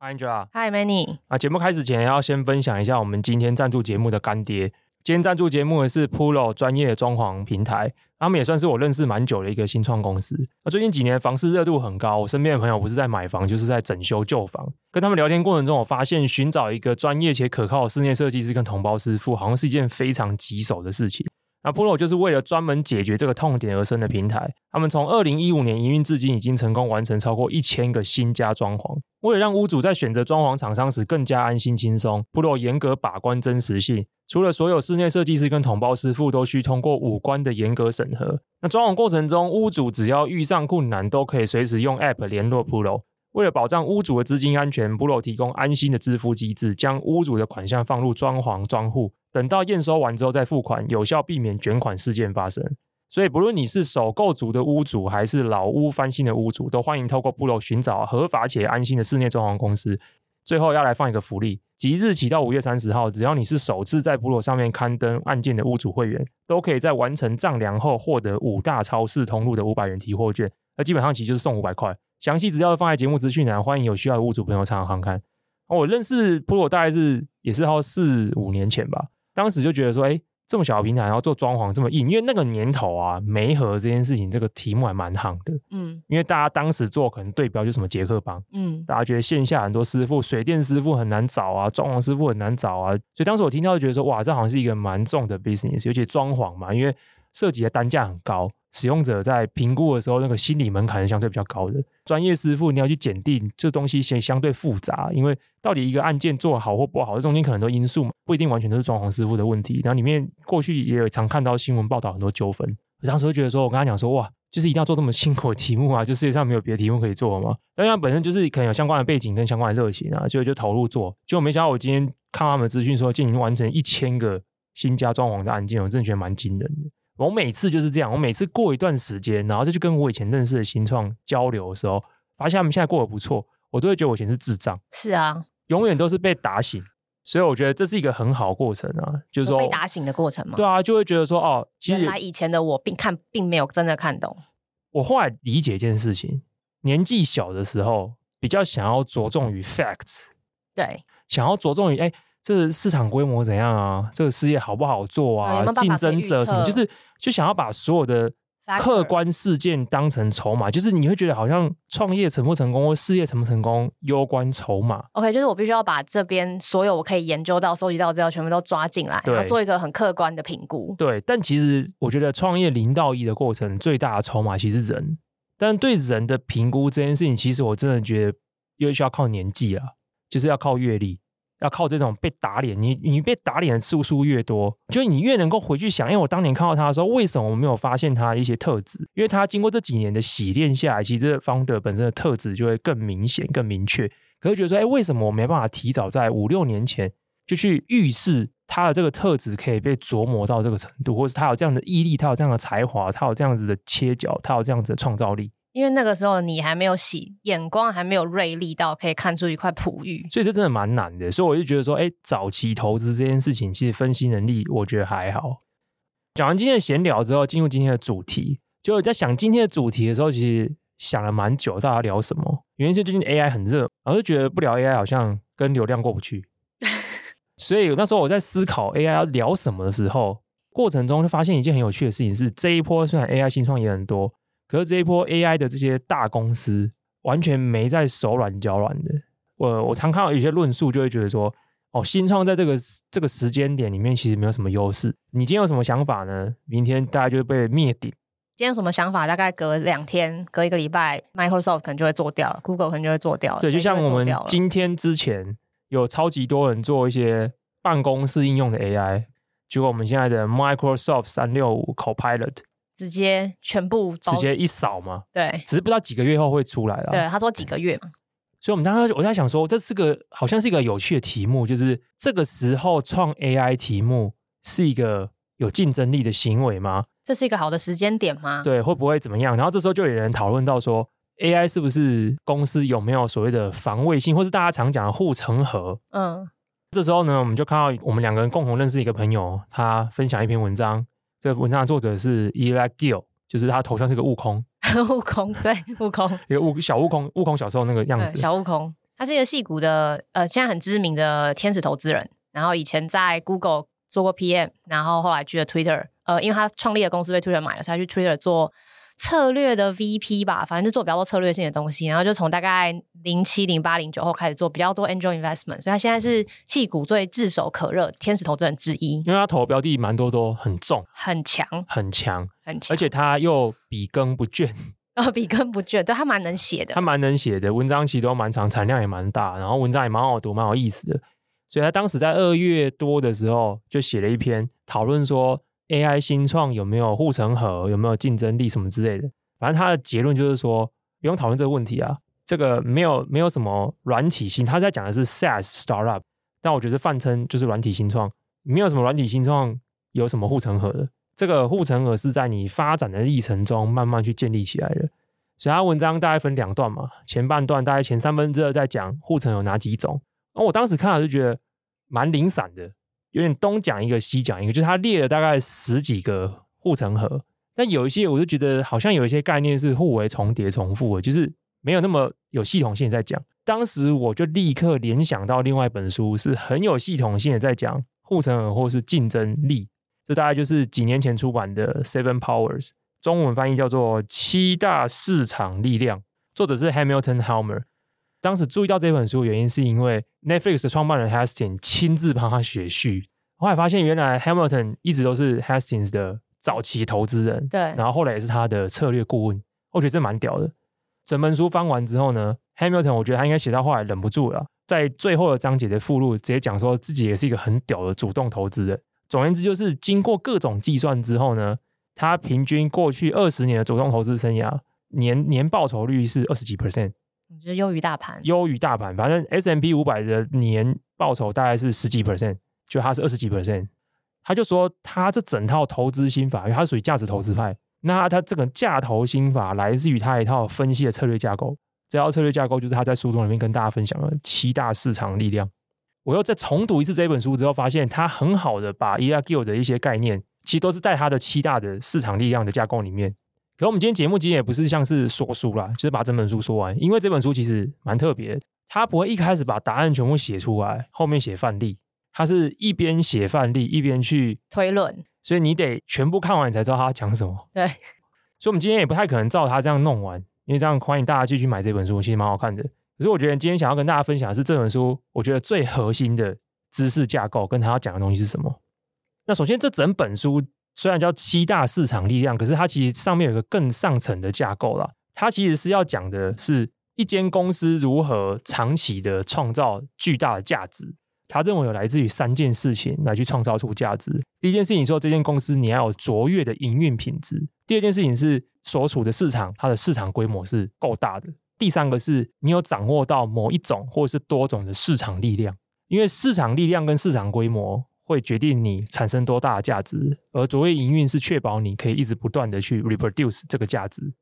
Angela，Hi，Manny。啊，节目开始前要先分享一下我们今天赞助节目的干爹。今天赞助节目的是 Puro 专业的装潢平台，他们也算是我认识蛮久的一个新创公司。那最近几年房市热度很高，我身边的朋友不是在买房，就是在整修旧房。跟他们聊天过程中，我发现寻找一个专业且可靠的室内设计师跟同包师傅，好像是一件非常棘手的事情。那 Puro 就是为了专门解决这个痛点而生的平台。他们从二零一五年营运至今，已经成功完成超过一千个新家装潢。为了让屋主在选择装潢厂商时更加安心轻松，Puro 严格把关真实性。除了所有室内设计师跟统包师傅都需通过五官的严格审核。那装潢过程中，屋主只要遇上困难，都可以随时用 App 联络 Puro。为了保障屋主的资金安全，Puro 提供安心的支付机制，将屋主的款项放入装潢装户。等到验收完之后再付款，有效避免卷款事件发生。所以，不论你是首购族的屋主，还是老屋翻新的屋主，都欢迎透过部落寻找合法且安心的室内装潢公司。最后要来放一个福利，即日起到五月三十号，只要你是首次在部落上面刊登案件的屋主会员，都可以在完成丈量后获得五大超市通路的五百元提货券。那基本上其实就是送五百块。详细资料放在节目资讯栏，欢迎有需要的屋主朋友参考看看。我认识 Puro 大概是也是好四五年前吧。当时就觉得说，哎，这么小的平台，然后做装潢这么硬，因为那个年头啊，媒合这件事情，这个题目还蛮夯的，嗯，因为大家当时做可能对标就什么杰克邦，嗯，大家觉得线下很多师傅，水电师傅很难找啊，装潢师傅很难找啊，所以当时我听到就觉得说，哇，这好像是一个蛮重的 business，尤其装潢嘛，因为涉及的单价很高。使用者在评估的时候，那个心理门槛是相对比较高的。专业师傅你要去检定这东西，先相对复杂，因为到底一个案件做好或不好，这中间可能很多因素嘛，不一定完全都是装潢师傅的问题。然后里面过去也有常看到新闻报道很多纠纷。我当时会觉得说，我跟他讲说，哇，就是一定要做这么辛苦的题目啊，就世界上没有别的题目可以做吗？但他本身就是可能有相关的背景跟相关的热情啊，所以就投入做。结果没想到我今天看他们资讯说，今年已经完成一千个新家装潢的案件，我真的觉得蛮惊人的。我每次就是这样，我每次过一段时间，然后再去跟我以前认识的新创交流的时候，发现他们现在过得不错，我都会觉得我以前是智障。是啊，永远都是被打醒，所以我觉得这是一个很好的过程啊，就是说被打醒的过程嘛。对啊，就会觉得说哦，其实原来以前的我并看并没有真的看懂。我后来理解一件事情，年纪小的时候比较想要着重于 facts，对，想要着重于哎。这个市场规模怎样啊？这个事业好不好做啊？竞争者什么？就是就想要把所有的客观事件当成筹码，就是你会觉得好像创业成不成功或事业成不成功攸关筹码。OK，就是我必须要把这边所有我可以研究到、收集到资料全部都抓进来，然后做一个很客观的评估。对，但其实我觉得创业零到一的过程最大的筹码其实是人，但对人的评估这件事情，其实我真的觉得又需要靠年纪啊，就是要靠阅历。要靠这种被打脸，你你被打脸的次数越多，就你越能够回去想，因为我当年看到他的时候，为什么我没有发现他的一些特质？因为他经过这几年的洗练下来，其实这 founder 本身的特质就会更明显、更明确。可是觉得说，哎，为什么我没办法提早在五六年前就去预示他的这个特质可以被琢磨到这个程度，或是他有这样的毅力，他有这样的才华，他有这样子的切角，他有这样子的创造力？因为那个时候你还没有洗，眼光还没有锐利到可以看出一块璞玉，所以这真的蛮难的。所以我就觉得说，哎，早期投资这件事情，其实分析能力我觉得还好。讲完今天的闲聊之后，进入今天的主题。就我在想今天的主题的时候，其实想了蛮久，到底要聊什么？原因是最近 AI 很热，然后就觉得不聊 AI 好像跟流量过不去。所以那时候我在思考 AI 要聊什么的时候，过程中就发现一件很有趣的事情是，这一波虽然 AI 新创也很多。可是这一波 AI 的这些大公司完全没在手软脚软的。我我常看到有些论述，就会觉得说，哦，新创在这个这个时间点里面其实没有什么优势。你今天有什么想法呢？明天大家就会被灭顶。今天有什么想法？大概隔两天、隔一个礼拜，Microsoft 可能就会做掉了，Google 可能就会做掉了。对，就像我们今天之前有超级多人做一些办公室应用的 AI，结果我们现在的 Microsoft 三六五 Copilot。直接全部直接一扫吗？对，只是不知道几个月后会出来了。对，他说几个月嘛。所以我们当时我在想说，这是个好像是一个有趣的题目，就是这个时候创 AI 题目是一个有竞争力的行为吗？这是一个好的时间点吗？对，会不会怎么样？然后这时候就有人讨论到说，AI 是不是公司有没有所谓的防卫性，或是大家常讲的护城河？嗯，这时候呢，我们就看到我们两个人共同认识一个朋友，他分享一篇文章，这个文章的作者是 Eli Gil，就是他头像是个悟空。悟空，对，悟空，一个悟小悟空，悟空小时候那个样子。小悟空，他是一个戏骨的，呃，现在很知名的天使投资人。然后以前在 Google 做过 PM，然后后来去了 Twitter，呃，因为他创立的公司被 Twitter 买了，所以他去 Twitter 做。策略的 VP 吧，反正就做比较多策略性的东西，然后就从大概零七、零八、零九后开始做比较多 Angel Investment，所以他现在是矽谷最炙手可热天使投资人之一。因为他投的标的蛮多，都很重、很强、很强、很强，而且他又笔耕不倦，哦，笔耕不倦，对，他蛮能写的，他蛮能写的，文章其实都蛮长，产量也蛮大，然后文章也蛮好读、蛮有意思的，所以他当时在二月多的时候就写了一篇讨论说。AI 新创有没有护城河？有没有竞争力什么之类的？反正他的结论就是说，不用讨论这个问题啊。这个没有没有什么软体新，他在讲的是 SaaS startup，但我觉得泛称就是软体新创，没有什么软体新创有什么护城河的。这个护城河是在你发展的历程中慢慢去建立起来的。所以他文章大概分两段嘛，前半段大概前三分之二在讲护城有哪几种。而我当时看了就觉得蛮零散的。有点东讲一个西讲一个，就是他列了大概十几个护城河，但有一些我就觉得好像有一些概念是互为重叠重复的，就是没有那么有系统性在讲。当时我就立刻联想到另外一本书，是很有系统性的在讲护城河或是竞争力。这大概就是几年前出版的《Seven Powers》，中文翻译叫做《七大市场力量》，作者是 Hamilton Helmer。当时注意到这本书的原因，是因为 Netflix 的创办人 Hastings 亲自帮他写序。后来发现，原来 Hamilton 一直都是 Hastings 的早期投资人，对，然后后来也是他的策略顾问。我觉得这蛮屌的。整本书翻完之后呢，Hamilton 我觉得他应该写到后来忍不住了，在最后的章节的附录直接讲说自己也是一个很屌的主动投资人。总而言之，就是经过各种计算之后呢，他平均过去二十年的主动投资生涯年年报酬率是二十几 percent。你觉得优于大盘？优于大盘，反正 S M P 五百的年报酬大概是十几 percent，就他是二十几 percent。他就说他这整套投资心法，因为他属于价值投资派，那他这个价投心法来自于他一套分析的策略架构。这套策略架构就是他在书中里面跟大家分享了七大市场力量。我又再重读一次这本书之后，发现他很好的把 Eli Gil 的一些概念，其实都是在他的七大的市场力量的架构里面。可我们今天节目其实也不是像是说书啦，就是把整本书说完。因为这本书其实蛮特别的，它不会一开始把答案全部写出来，后面写范例，它是一边写范例一边去推论，所以你得全部看完你才知道他讲什么。对，所以我们今天也不太可能照他这样弄完，因为这样欢迎大家继续买这本书，其实蛮好看的。可是我觉得今天想要跟大家分享的是这本书，我觉得最核心的知识架构跟他要讲的东西是什么。那首先这整本书。虽然叫七大市场力量，可是它其实上面有一个更上层的架构了。它其实是要讲的是一间公司如何长期的创造巨大的价值。他认为有来自于三件事情来去创造出价值。第一件事情说，这间公司你要有卓越的营运品质。第二件事情是所处的市场，它的市场规模是够大的。第三个是你有掌握到某一种或者是多种的市场力量，因为市场力量跟市场规模。会决定你产生多大的价值，而卓越营运是确保你可以一直不断的去 reproduce 这个价值。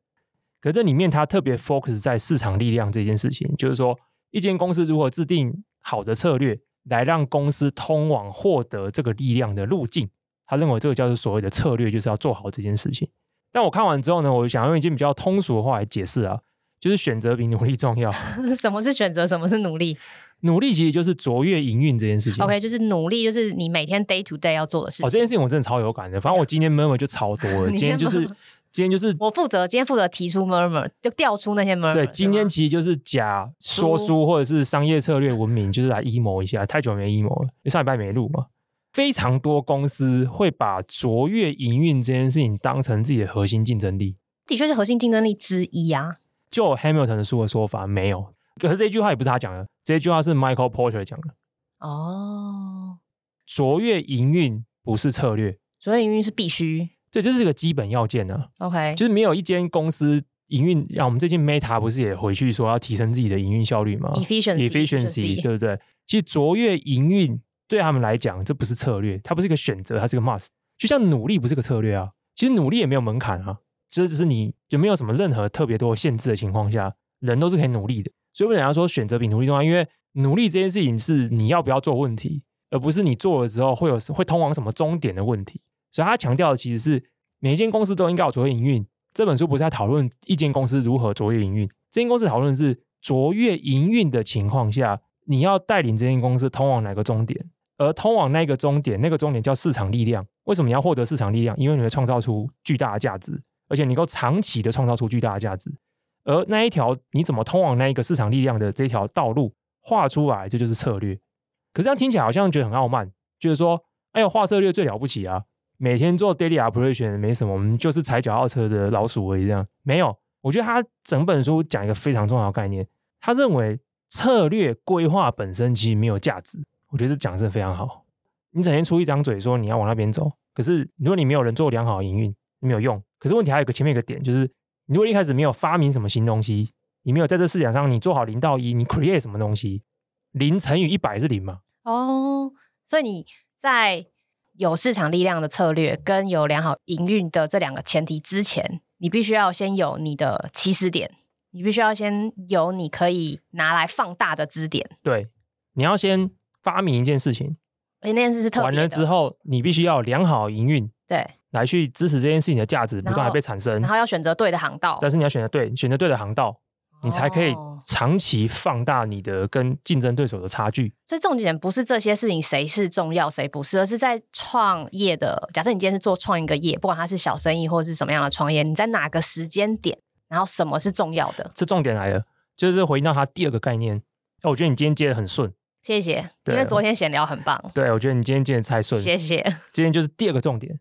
可这里面它特别 focus 在市场力量这件事情，就是说一间公司如何制定好的策略，来让公司通往获得这个力量的路径。他认为这个叫做所谓的策略，就是要做好这件事情。但我看完之后呢，我想用一件比较通俗的话来解释啊，就是选择比努力重要。什么是选择？什么是努力？努力其实就是卓越营运这件事情。OK，就是努力，就是你每天 day to day 要做的事情。哦，这件事情我真的超有感的。反正我今天 murmur 就超多了。今天就是今天就是我负责，今天负责提出 murmur，就调出那些 murmur。对，今天其实就是假说书或者是商业策略文明，就是来 emo 一下。太久没 emo 了，上礼拜没录嘛。非常多公司会把卓越营运这件事情当成自己的核心竞争力。的确是核心竞争力之一啊。就 Hamilton 的书的说法，没有。可是这句话也不是他讲的，这句话是 Michael Porter 讲的。哦，卓越营运不是策略，卓越营运是必须。对，这是个基本要件呢、啊。OK，就是没有一间公司营运，啊，我们最近 Meta 不是也回去说要提升自己的营运效率吗？Efficiency，Efficiency，efficiency, 对不对？其实卓越营运对他们来讲，这不是策略，它不是一个选择，它是个 must。就像努力不是个策略啊，其实努力也没有门槛啊，其实只是你就没有什么任何特别多限制的情况下，人都是可以努力的。所以为什么要说选择比努力重要？因为努力这件事情是你要不要做问题，而不是你做了之后会有会通往什么终点的问题。所以他强调的其实是每一间公司都应该有卓越营运。这本书不是在讨论一间公司如何卓越营运，这间公司讨论的是卓越营运的情况下，你要带领这间公司通往哪个终点？而通往那个终点，那个终点叫市场力量。为什么你要获得市场力量？因为你会创造出巨大的价值，而且能够长期的创造出巨大的价值。而那一条你怎么通往那一个市场力量的这条道路画出来，这就是策略。可是这样听起来好像觉得很傲慢，就是说，哎呦，画策略最了不起啊！每天做 daily operation 没什么，我们就是踩脚踏车的老鼠而已。这样没有，我觉得他整本书讲一个非常重要的概念，他认为策略规划本身其实没有价值。我觉得这讲的是非常好。你整天出一张嘴说你要往那边走，可是如果你没有人做良好的营运，没有用。可是问题还有一个前面一个点，就是你如果一开始没有发明什么新东西，你没有在这市场上你做好零到一，你 create 什么东西，零乘以一百是零嘛？哦，所以你在有市场力量的策略跟有良好营运的这两个前提之前，你必须要先有你的起始点，你必须要先有你可以拿来放大的支点。对，你要先。发明一件事情，而且那件事是特。完了之后，你必须要良好营运，对，来去支持这件事情的价值不断的被产生。然后要选择对的航道，但是你要选择对，选择对的航道，哦，你才可以长期放大你的跟竞争对手的差距。所以重点不是这些事情谁是重要谁不是，而是在创业的。假设你今天是做创一个业，不管它是小生意或者是什么样的创业，你在哪个时间点，然后什么是重要的？这重点来了，就是回应到它第二个概念。我觉得你今天接的很顺。谢谢，因为昨天闲聊很棒。对，我觉得你今天接的太顺。谢谢。今天就是第二个重点，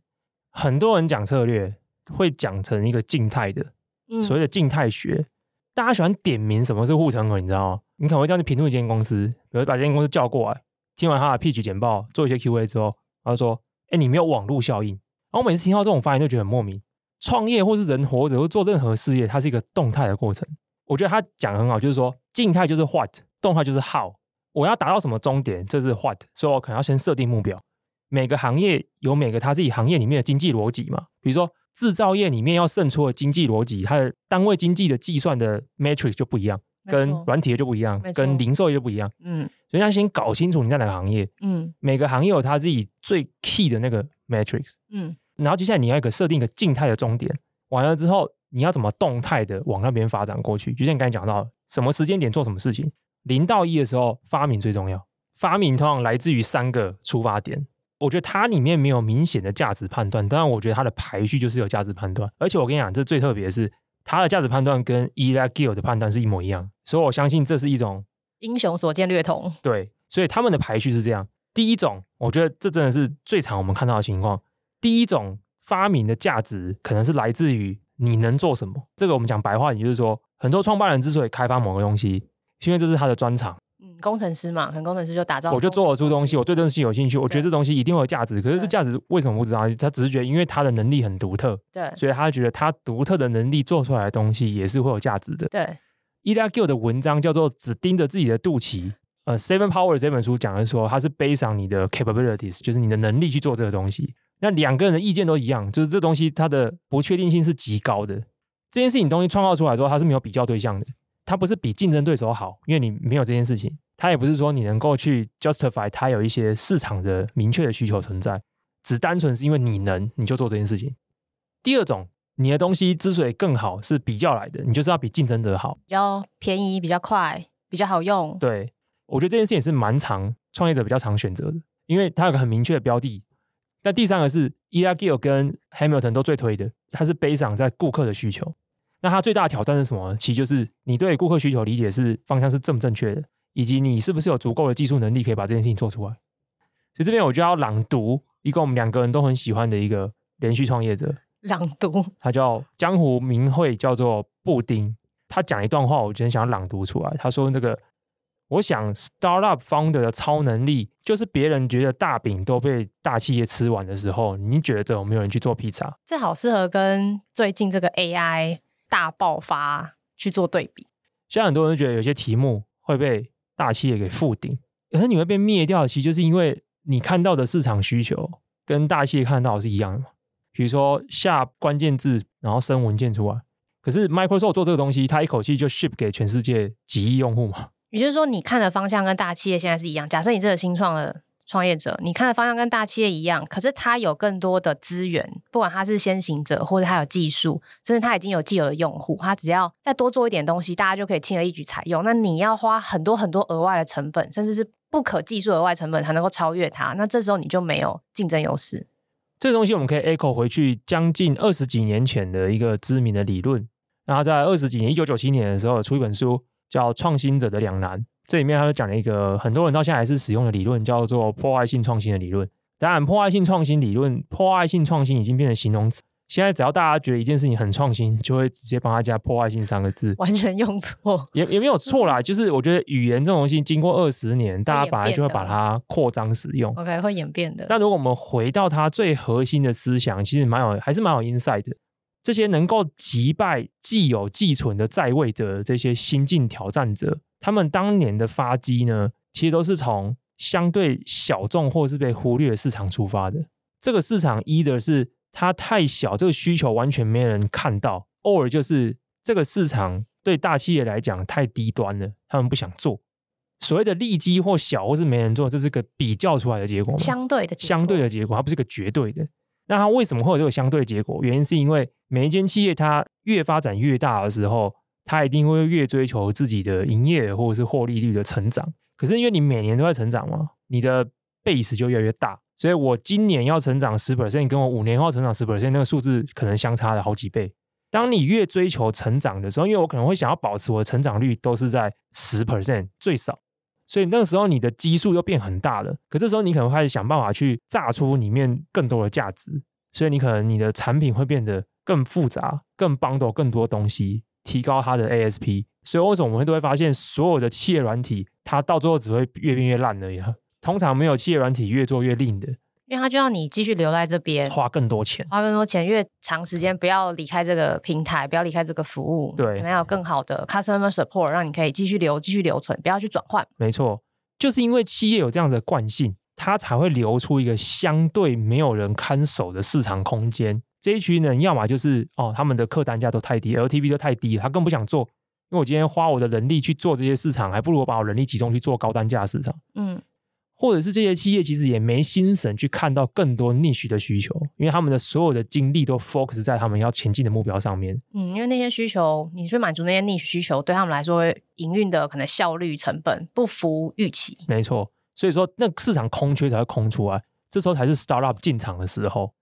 很多人讲策略会讲成一个静态的，嗯、所谓的静态学。大家喜欢点名什么是护城河，你知道吗？你可能会这样去评论一间公司，比如把这间公司叫过来，听完他的 pitch 简报，做一些 Q A 之后，然后说：“哎，你没有网络效应。”然后我每次听到这种发言，就觉得很莫名。创业或是人活着或做任何事业，它是一个动态的过程。我觉得他讲得很好，就是说静态就是 what，动态就是 how。我要达到什么终点？这是 what，所以我可能要先设定目标。每个行业有每个他自己行业里面的经济逻辑嘛，比如说制造业里面要胜出的经济逻辑，它的单位经济的计算的 matrix 就不一样，跟软体就不一样，跟零售业就不一样。嗯，所以要先搞清楚你在哪个行业。嗯，每个行业有他自己最 key 的那个 matrix。嗯，然后接下来你要一个设定一个静态的终点，完了之后你要怎么动态的往那边发展过去？就像你刚才讲到，什么时间点做什么事情。零到一的时候，发明最重要。发明通常来自于三个出发点。我觉得它里面没有明显的价值判断，当然，我觉得它的排序就是有价值判断。而且我跟你讲，这最特别的是，它的价值判断跟 Elliott Gil 的判断是一模一样。所以我相信这是一种英雄所见略同。对，所以他们的排序是这样：第一种，我觉得这真的是最常我们看到的情况。第一种发明的价值可能是来自于你能做什么。这个我们讲白话，也就是说，很多创办人之所以开发某个东西。因为这是他的专长，嗯，工程师嘛，可能工程师就打造，我就做得出东西，我对这东西有兴趣，我觉得这东西一定会有价值。可是这价值为什么不知道？他只是觉得，因为他的能力很独特，对，所以他觉得他独特的能力做出来的东西也是会有价值的。对，Elliott Gil 的文章叫做《只盯着自己的肚脐》，呃，《Seven Power》这本书讲的说，他是 based on 你的 capabilities，就是你的能力去做这个东西。那两个人的意见都一样，就是这东西它的不确定性是极高的。这件事情东西创造出来之后，它是没有比较对象的。它不是比竞争对手好，因为你没有这件事情。它也不是说你能够去 justify 它有一些市场的明确的需求存在，只单纯是因为你能，你就做这件事情。第二种，你的东西之所以更好，是比较来的，你就是要比竞争者好，比较便宜、比较快、比较好用。对，我觉得这件事情是蛮常创业者比较常选择的，因为它有个很明确的标的。那第三个是 Elliott Gil 跟 Hamilton 都最推的，它是 based on 在顾客的需求。那它最大的挑战是什么？其实就是你对顾客需求理解是方向是正不正确的，以及你是不是有足够的技术能力可以把这件事情做出来。所以这边我就要朗读一个我们两个人都很喜欢的一个连续创业者。朗读，他叫江湖名讳叫做布丁。他讲一段话，我今天想要朗读出来。他说：“那个，我想 startup founder 的超能力，就是别人觉得大饼都被大企业吃完的时候，你觉得有没有人去做披萨？”这好适合跟最近这个 AI。大爆发去做对比。现在很多人觉得有些题目会被大企业给覆顶，可是你会被灭掉，其实就是因为你看到的市场需求跟大企业看到的是一样的嘛。比如说下关键字，然后生文件出来，可是 Microsoft 做这个东西，它一口气就 ship 给全世界几亿用户嘛。也就是说，你看的方向跟大企业现在是一样。假设你这个新创的创业者，你看的方向跟大企业一样，可是他有更多的资源，不管他是先行者，或者他有技术，甚至他已经有既有的用户，他只要再多做一点东西，大家就可以轻而易举采用。那你要花很多很多额外的成本，甚至是不可计数额外成本才能够超越他，那这时候你就没有竞争优势。这个东西我们可以 echo 回去将近二十几年前的一个知名的理论。然后在二十几年，一九九七年的时候出一本书叫《创新者的两难》，这里面他就讲了一个很多人到现在还是使用的理论，叫做破坏性创新的理论。当然，破坏性创新理论，破坏性创新已经变成形容词。现在只要大家觉得一件事情很创新，就会直接帮他加破坏性三个字，完全用错也也没有错啦。就是我觉得语言这种东西，经过二十年，大家本来就会把它扩张使用。OK，会演变的。但如果我们回到它最核心的思想，其实蛮有，还是蛮有 insight 的。这些能够击败既有既存的在位者，这些新进挑战者，他们当年的发迹呢，其实都是从相对小众或是被忽略的市场出发的。这个市场，either 是它太小，这个需求完全没人看到；or 就是这个市场对大企业来讲太低端了，他们不想做。所谓的利基或小或是没人做，这是个比较出来的结果？相对的相对的结果，它不是个绝对的。那它为什么会有这个相对结果？原因是因为每一间企业它越发展越大的时候，他一定会越追求自己的营业或者是获利率的成长。可是因为你每年都在成长嘛，你的 base 就越来越大。所以我今年要成长十 percent，跟我五年后成长十 percent，那个数字可能相差了好几倍。当你越追求成长的时候，因为我可能会想要保持我的成长率都是在十 percent 最少，所以那个时候你的基数又变很大了。可这时候你可能开始想办法去榨出里面更多的价值，所以你可能你的产品会变得更复杂，更 bundle 更多东西，提高它的 ASP。所以为什么我们都会发现所有的企业软体，它到最后只会越变越烂而已。通常没有企业软体越做越令的，因为它就要你继续留在这边，花更多钱，花更多钱，越长时间不要离开这个平台，不要离开这个服务，对，可能要有更好的 customer support，让你可以继续留、继续留存，不要去转换。没错，就是因为企业有这样的惯性，它才会留出一个相对没有人看守的市场空间。这一群人要么就是哦，他们的客单价都太低，LTV 都太低，他更不想做，因为我今天花我的人力去做这些市场，还不如我把我人力集中去做高单价市场。嗯。或者是这些企业其实也没心神去看到更多 niche 的需求，因为他们的所有的精力都 focus 在他们要前进的目标上面。嗯，因为那些需求，你去满足那些 niche 需求，对他们来说，营运的可能效率成本不符预期。没错，所以说那市场空缺才会空出来，这时候才是 startup 进场的时候。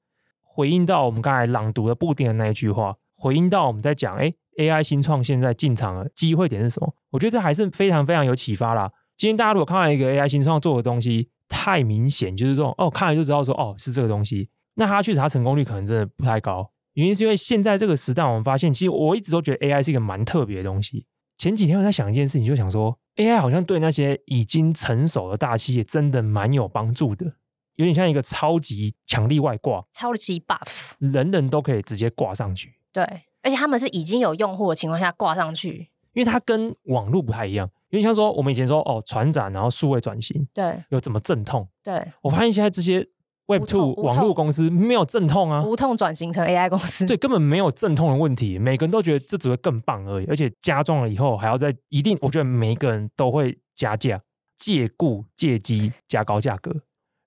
回应到我们刚才朗读的布丁的那一句话，回应到我们在讲，哎，AI 新创现在进场的机会点是什么？我觉得这还是非常非常有启发啦。今天大家如果看到一个 AI 新创做的东西太明显，就是这种哦，看了就知道说哦是这个东西，那它确实它成功率可能真的不太高。原因是因为现在这个时代，我们发现其实我一直都觉得 AI 是一个蛮特别的东西。前几天我在想一件事情，就想说 AI 好像对那些已经成熟的大企业真的蛮有帮助的，有点像一个超级强力外挂，超级 buff，人人都可以直接挂上去。对，而且他们是已经有用户的情况下挂上去，因为它跟网络不太一样。因为像说我们以前说哦，船长然后数位转型，对，有怎么阵痛？对，我发现现在这些 Web Two 网络公司没有阵痛啊，无痛转型成 AI 公司，对，根本没有阵痛的问题。每个人都觉得这只会更棒而已，而且加重了以后还要再一定，我觉得每一个人都会加价、借故借机加高价格。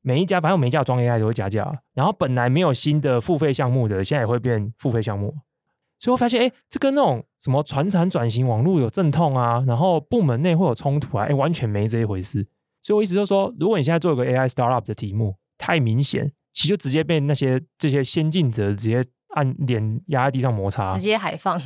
每一家反正每一家装 AI 都会加价，然后本来没有新的付费项目的，现在也会变付费项目。所以我发现，哎，这跟那种什么传产转型、网络有阵痛啊，然后部门内会有冲突啊，哎，完全没这一回事。所以我意思就是说，如果你现在做一个 AI startup 的题目太明显，其实就直接被那些这些先进者直接按脸压在地上摩擦，直接海放。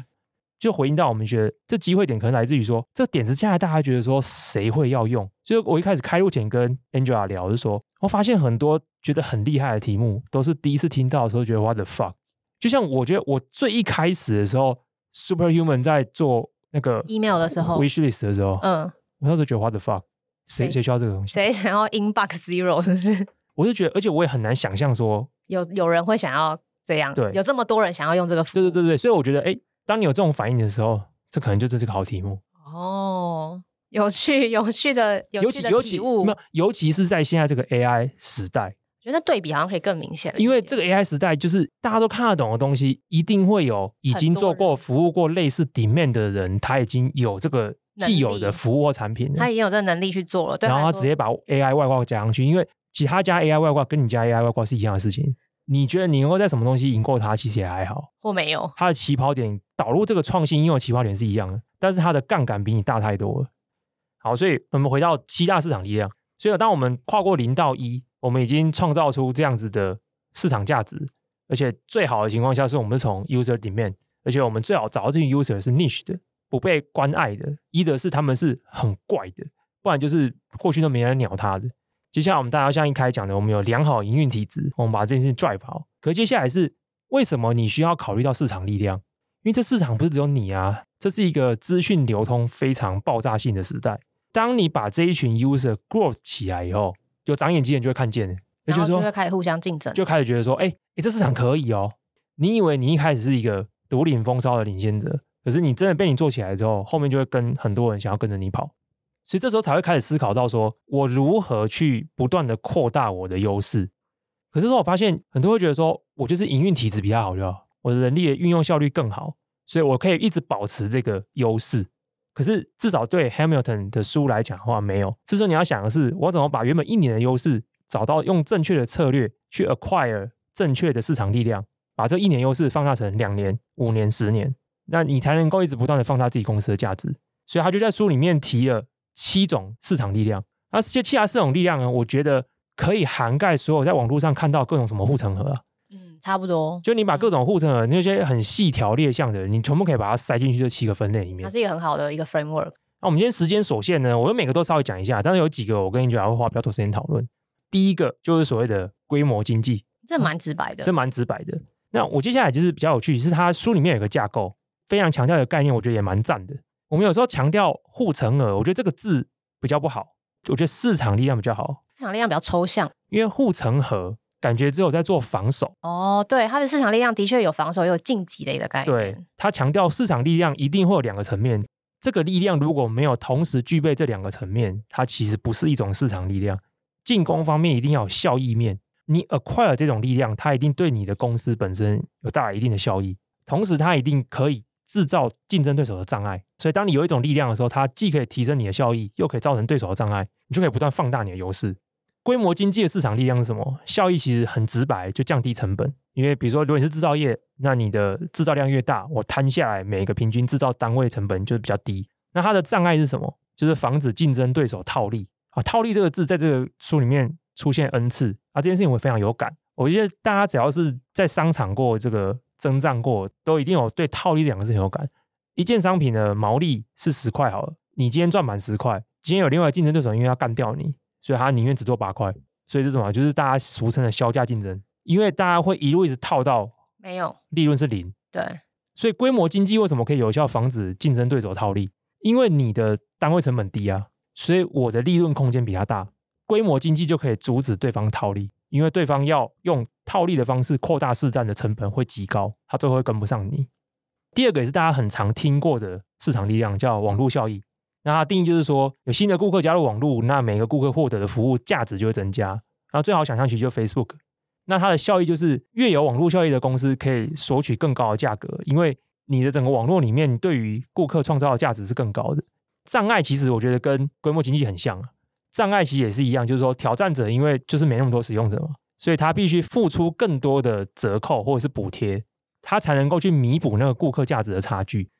就回应到我们觉得这机会点可能来自于说，这个点子现在大家觉得说谁会要用？所以我一开始开录前跟 Angela 聊，就说我发现很多觉得很厉害的题目，都是第一次听到的时候觉得 What the fuck。就像我觉得我最一开始的时候，Superhuman 在做那个 email 的时候，wishlist 的时候，嗯，我那时候觉得 what the fuck，谁谁需要这个东西？谁想要 inbox zero 是不是？我就觉得，而且我也很难想象说有有人会想要这样，对，有这么多人想要用这个服务，对对对对，所以我觉得，哎，当你有这种反应的时候，这可能就真是个好题目哦。有趣，有趣的，有趣的体悟。尤其，尤其是在现在这个 AI 时代，觉得对比好像可以更明显。因为这个 AI 时代，就是大家都看得懂的东西，一定会有已经做过服务过类似 demand 的人，他已经有这个既有的服务或产品，他已经有这个能力去做了。对，然后他直接把 AI 外挂加上去，因为其他家 AI 外挂跟你家 AI 外挂是一样的事情。你觉得你能够在什么东西赢过他，其实也还好，或没有。他的起跑点导入这个创新应用的起跑点是一样的，但是他的杠杆比你大太多了。好，所以我们回到七大市场力量。所以当我们跨过零到一，我们已经创造出这样子的市场价值，而且最好的情况下是我们从 user demand，而且我们最好找到这些 user 是 niche 的，不被关爱的，一的是他们是很怪的，不然就是过去都没人鸟他的。接下来我们大家像一开讲的，我们有良好营运体质，我们把这件事情 drive 好。可接下来是为什么你需要考虑到市场力量？因为这市场不是只有你啊，这是一个资讯流通非常爆炸性的时代。当你把这一群 user growth 起来以后，就长眼睛人就会看见，那就是说就会开始互相竞争，就开始觉得说，哎、欸，你这市场可以哦。你以为你一开始是一个独领风骚的领先者，可是你真的被你做起来之后，后面就会跟很多人想要跟着你跑，所以这时候才会开始思考到说，我如何去不断的扩大我的优势。可是说我发现很多人会觉得说，我就是营运体质比较好就好，我的人力的运用效率更好，所以我可以一直保持这个优势。可是至少对 Hamilton 的书来讲的话，没有。这时候你要想的是，我怎么把原本一年的优势找到，用正确的策略去 acquire 正确的市场力量，把这一年优势放大成两年、五年、十年，那你才能够一直不断的放大自己公司的价值。所以他就在书里面提了七种市场力量。那这些其他四种力量呢，我觉得可以涵盖所有在网络上看到各种什么护城河啊。嗯差不多，就你把各种护城河那些很细条列项的，你全部可以把它塞进去这七个分类里面。它是一个很好的一个 framework。那我们今天时间所限呢，我就每个都稍微讲一下，但是有几个我跟你讲还会花比较多时间讨论。第一个就是所谓的规模经济，这蛮直白的，这蛮直白的。那我接下来就是比较有趣，是它书里面有个架构，非常强调的概念，我觉得也蛮赞的。我们有时候强调护城河，我觉得这个字比较不好，我觉得市场力量比较好。市场力量比较抽象，因为护城河。感觉只有在做防守哦，对，它的市场力量的确有防守，也有晋级的一个概念。对，它强调市场力量一定会有两个层面，这个力量如果没有同时具备这两个层面，它其实不是一种市场力量。进攻方面一定要有效益面，你 acquire 这种力量，它一定对你的公司本身有带来一定的效益，同时它一定可以制造竞争对手的障碍。所以当你有一种力量的时候，它既可以提升你的效益，又可以造成对手的障碍，你就可以不断放大你的优势。规模经济的市场力量是什么？效益其实很直白，就降低成本。因为比如说，如果你是制造业，那你的制造量越大，我摊下来每个平均制造单位成本就比较低。那它的障碍是什么？就是防止竞争对手套利啊。套利这个字在这个书里面出现 N 次啊，这件事情我非常有感。我觉得大家只要是在商场过这个征战过，都一定有对套利这两个字很有感。一件商品的毛利是十块好了，你今天赚满十块，今天有另外竞争对手因为要干掉你。所以他宁愿只做八块，所以这种啊，就是大家俗称的削价竞争，因为大家会一路一直套到没有利润是零，对，所以规模经济为什么可以有效防止竞争对手套利？因为你的单位成本低啊，所以我的利润空间比他大，规模经济就可以阻止对方套利，因为对方要用套利的方式扩大市占的成本会极高，它最后会跟不上你。第二个也是大家很常听过的市场力量，叫网络效益。那它定义就是说，有新的顾客加入网络，那每个顾客获得的服务价值就会增加。然后最好想象其实就 Facebook，那它的效益就是越有网络效益的公司可以索取更高的价格，因为你的整个网络里面对于顾客创造的价值是更高的。障碍其实我觉得跟规模经济很像啊，障碍其实也是一样，就是说挑战者因为就是没那么多使用者嘛，所以他必须付出更多的折扣或者是补贴，他才能够去弥补那个顾客价值的差距。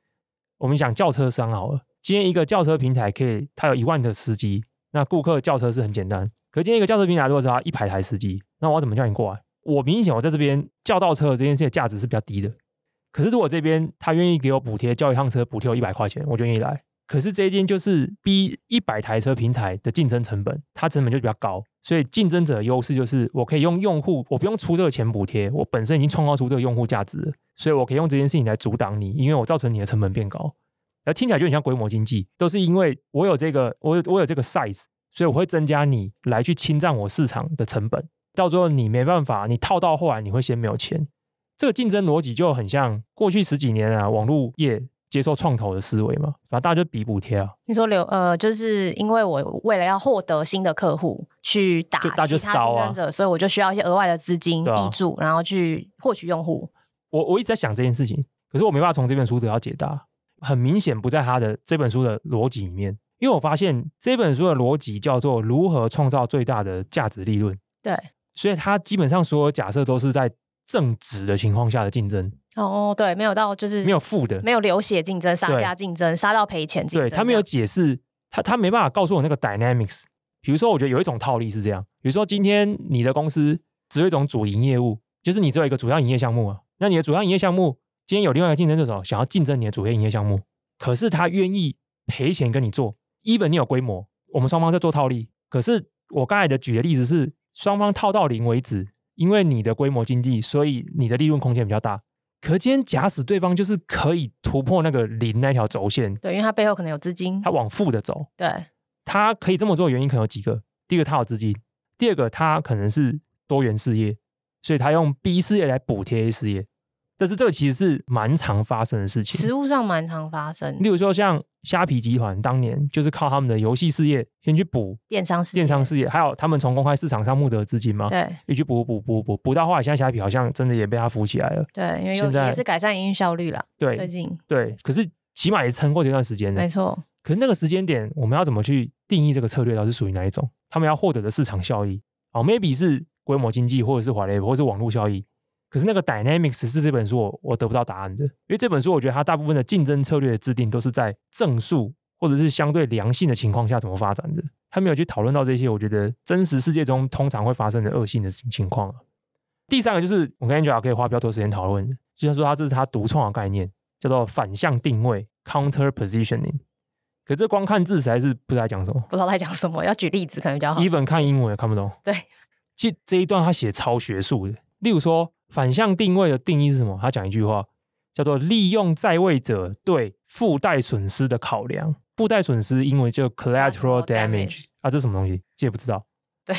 我们讲轿车商好了。今天一个轿车平台可以，它有一万的司机，那顾客叫车是很简单。可今天一个轿车平台如果说它一百台司机，那我怎么叫你过来？我明显我在这边叫到车这件事的价值是比较低的。可是如果这边他愿意给我补贴，叫一趟车补贴我一百块钱，我就愿意来。可是这一间就是逼一百台车平台的竞争成本，它成本就比较高，所以竞争者的优势就是我可以用用户，我不用出这个钱补贴，我本身已经创造出这个用户价值，所以我可以用这件事情来阻挡你，因为我造成你的成本变高。而听起来就很像规模经济，都是因为我有这个，我有我有这个 size，所以我会增加你来去侵占我市场的成本。到最后你没办法，你套到后来你会先没有钱。这个竞争逻辑就很像过去十几年啊，网络业接受创投的思维嘛，反正大家就比补贴啊。你说留呃，就是因为我为了要获得新的客户去打其他竞争者，所以我就需要一些额外的资金挹注，然后去获取用户。我我一直在想这件事情，可是我没办法从这本书得到解答。很明显不在他的这本书的逻辑里面，因为我发现这本书的逻辑叫做如何创造最大的价值利润。对，所以他基本上所有假设都是在正值的情况下的竞争。哦，对，没有到就是没有负的，没有流血竞争、杀价竞争、杀到赔钱竞争。对，他没有解释，他他没办法告诉我那个 dynamics。比如说，我觉得有一种套利是这样，比如说今天你的公司只有一种主营业务，就是你只有一个主要营业项目啊，那你的主要营业项目。今天有另外一个竞争对手想要竞争你的主业营业项目，可是他愿意赔钱跟你做，even 你有规模，我们双方在做套利。可是我刚才的举的例子是双方套到零为止，因为你的规模经济，所以你的利润空间比较大。可今天假使对方就是可以突破那个零那条轴线，对，因为他背后可能有资金，他往负的走。对，他可以这么做的原因可能有几个：第一个他有资金，第二个他可能是多元事业，所以他用 B 事业来补贴 A 事业。但是这个其实是蛮常发生的事情，实物上蛮常发生。例如说，像虾皮集团当年就是靠他们的游戏事业先去补电商事业，电商事业，还有他们从公开市场上募得资金嘛，对，一去补补补补补到后来，现在虾皮好像真的也被他扶起来了。对，因为现在也是改善营运效率了。对，最近对，可是起码也撑过这段时间的。没错。可是那个时间点，我们要怎么去定义这个策略到底是属于哪一种？他们要获得的市场效益，哦，maybe 是规模经济，或者是华雷，或者是网络效益。可是那个 dynamics 是这本书我我得不到答案的，因为这本书我觉得它大部分的竞争策略的制定都是在正数或者是相对良性的情况下怎么发展的，他没有去讨论到这些我觉得真实世界中通常会发生的恶性的情况啊。第三个就是我跟 Angela 可以花比较多时间讨论，就像说他这是他独创的概念，叫做反向定位 （counter positioning）。可是这光看字实在是不知道在讲什么，不知道在讲什么，要举例子可能比较好。Even 看英文也看不懂。对，其实这一段他写超学术的，例如说。反向定位的定义是什么？他讲一句话，叫做利用在位者对附带损失的考量。附带损失英文叫 collateral damage 啊，这什么东西？这也不知道。对，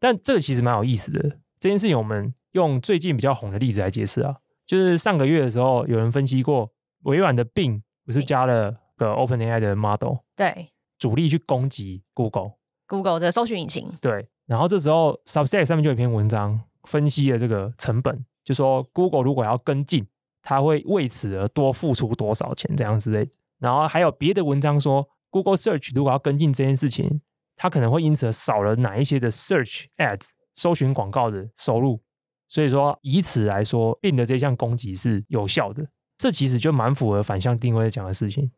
但这个其实蛮有意思的。这件事情我们用最近比较红的例子来解释啊，就是上个月的时候，有人分析过微软的 Bing 不是加了个 OpenAI 的 model，对，主力去攻击 Google，Google 的搜寻引擎。对，然后这时候 Substack 上面就有一篇文章。分析了这个成本，就说 Google 如果要跟进，它会为此而多付出多少钱这样之类。然后还有别的文章说，Google Search 如果要跟进这件事情，它可能会因此少了哪一些的 Search Ads 搜寻广告的收入。所以说，以此来说你的这项攻击是有效的。这其实就蛮符合反向定位讲的事情。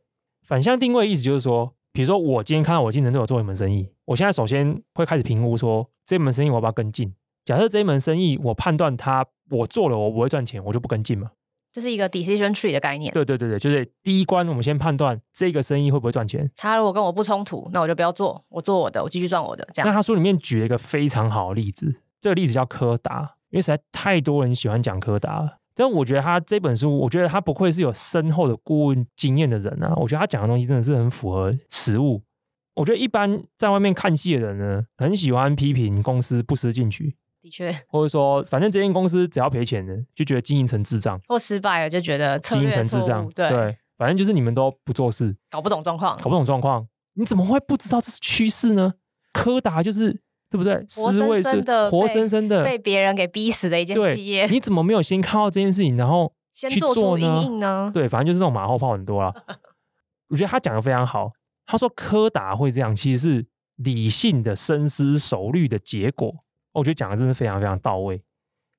反向定位意思就是说，比如说我今天看到我竞争对手做一门生意，我现在首先会开始评估说，这门生意我要不要跟进。假设这一门生意，我判断他我做了我不会赚钱，我就不跟进嘛。这是一个 decision tree 的概念。对对对对，就是第一关，我们先判断这个生意会不会赚钱。他如果跟我不冲突，那我就不要做，我做我的，我继续赚我的。这样。那他书里面举了一个非常好的例子，这个例子叫柯达，因为实在太多人喜欢讲柯达了。但我觉得他这本书，我觉得他不愧是有深厚的顾问经验的人啊。我觉得他讲的东西真的是很符合实务。我觉得一般在外面看戏的人呢，很喜欢批评公司不思进取。的确，或者说，反正这间公司只要赔钱的，就觉得经营成智障；或失败了，就觉得经营成智障。对，对，反正就是你们都不做事，搞不懂状况，搞不懂状况，你怎么会不知道这是趋势呢？柯达就是对不对？活生生的，活生生的被别人给逼死的一间企业，你怎么没有先看到这件事情，然后 去做呢？先做出因应呢？对，反正就是这种马后炮很多了。我觉得他讲的非常好，他说柯达会这样，其实是理性的深思熟虑的结果。我觉得讲的真的非常非常到位，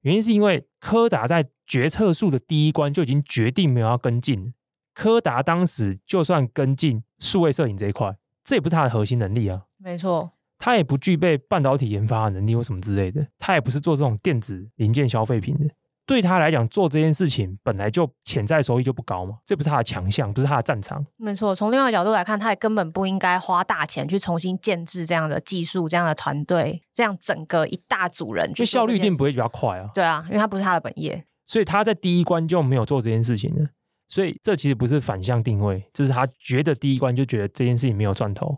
原因是因为柯达在决策树的第一关就已经决定没有要跟进。柯达当时就算跟进数位摄影这一块，这也不是它的核心能力啊。没错，它也不具备半导体研发的能力或什么之类的，它也不是做这种电子零件消费品的。对他来讲，做这件事情本来就潜在收益就不高嘛，这不是他的强项，不是他的战场。没错，从另外一个角度来看，他也根本不应该花大钱去重新建制这样的技术、这样的团队、这样整个一大组人，就效率一定不会比较快啊。对啊，因为他不是他的本业，所以他在第一关就没有做这件事情的。所以这其实不是反向定位，这是他觉得第一关就觉得这件事情没有赚头。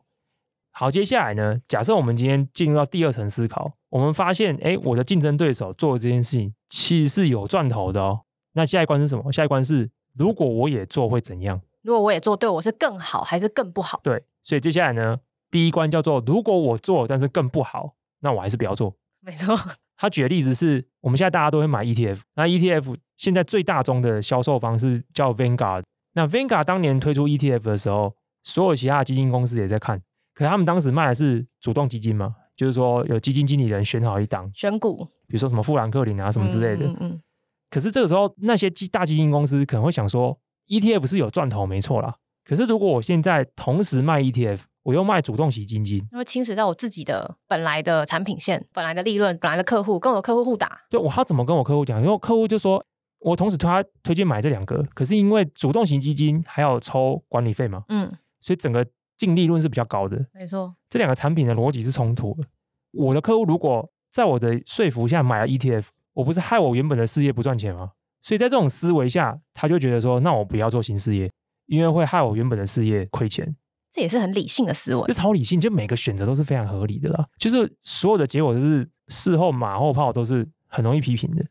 好，接下来呢，假设我们今天进入到第二层思考。我们发现，哎，我的竞争对手做的这件事情其实是有赚头的哦。那下一关是什么？下一关是如果我也做会怎样？如果我也做，对我是更好还是更不好？对，所以接下来呢，第一关叫做如果我做，但是更不好，那我还是不要做。没错。他举的例子是我们现在大家都会买 ETF，那 ETF 现在最大宗的销售方式叫 Vanguard。那 Vanguard 当年推出 ETF 的时候，所有其他的基金公司也在看，可是他们当时卖的是主动基金嘛，就是说有基金经理人选好一档选股，比如说什么富兰克林啊什么之类的。嗯嗯嗯。可是这个时候，那些基大基金公司可能会想说，ETF 是有赚头没错啦。可是如果我现在同时卖 ETF，我又卖主动型基金，那会侵蚀到我自己的本来的产品线、本来的利润、本来的客户，跟我的客户互打。对，我要怎么跟我客户讲？因为客户就说，我同时推他推荐买这两个，可是因为主动型基金还要抽管理费嘛，嗯，所以整个净利润是比较高的。没错，这两个产品的逻辑是冲突的。我的客户如果在我的说服下买了 ETF，我不是害我原本的事业不赚钱吗？所以在这种思维下，他就觉得说，那我不要做新事业，因为会害我原本的事业亏钱。这也是很理性的思维，就超理性，就每个选择都是非常合理的啦。就是所有的结果都是事后马后炮，都是很容易批评的。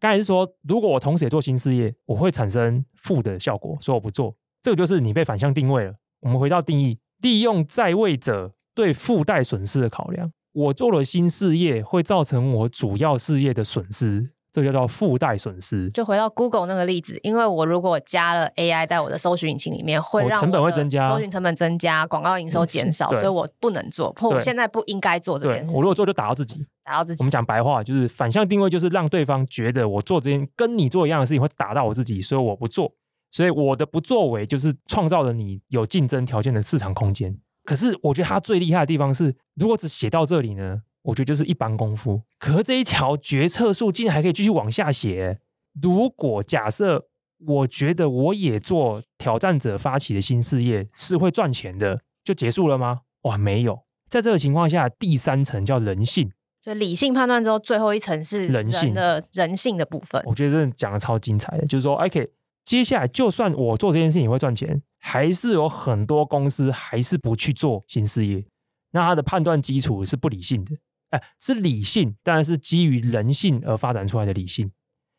刚才是说，如果我同时也做新事业，我会产生负的效果，所以我不做。这个就是你被反向定位了。我们回到定义，利用在位者对附带损失的考量，我做了新事业会造成我主要事业的损失。这就叫做附带损失。就回到 Google 那个例子，因为我如果加了 AI 在我的搜寻引擎里面，会让成本会增加，搜寻成本增加，广告营收减少，所以我不能做，或我现在不应该做这件事。我如果做，就打到自己，打到自己。我们讲白话，就是反向定位，就是让对方觉得我做这件跟你做一样的事情会打到我自己，所以我不做。所以我的不作为，就是创造了你有竞争条件的市场空间。可是我觉得他最厉害的地方是，如果只写到这里呢？我觉得就是一般功夫，可是这一条决策树竟然还可以继续往下写。如果假设我觉得我也做挑战者发起的新事业是会赚钱的，就结束了吗？哇，没有，在这个情况下，第三层叫人性，所以理性判断之后，最后一层是人性的人性的部分。我觉得真的讲的超精彩的，就是说，OK，接下来就算我做这件事情也会赚钱，还是有很多公司还是不去做新事业，那他的判断基础是不理性的。哎，是理性，当然是基于人性而发展出来的理性。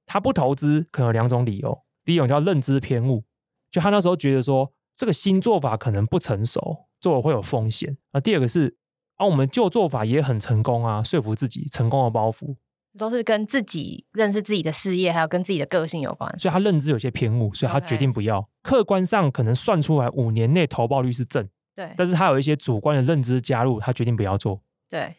他不投资可能有两种理由，第一种叫认知偏误，就他那时候觉得说这个新做法可能不成熟，做了会有风险。那第二个是啊，我们旧做法也很成功啊，说服自己成功的包袱，都是跟自己认识自己的事业，还有跟自己的个性有关。所以他认知有些偏误，所以他决定不要。客观上可能算出来五年内投报率是正，对，但是他有一些主观的认知加入，他决定不要做，对。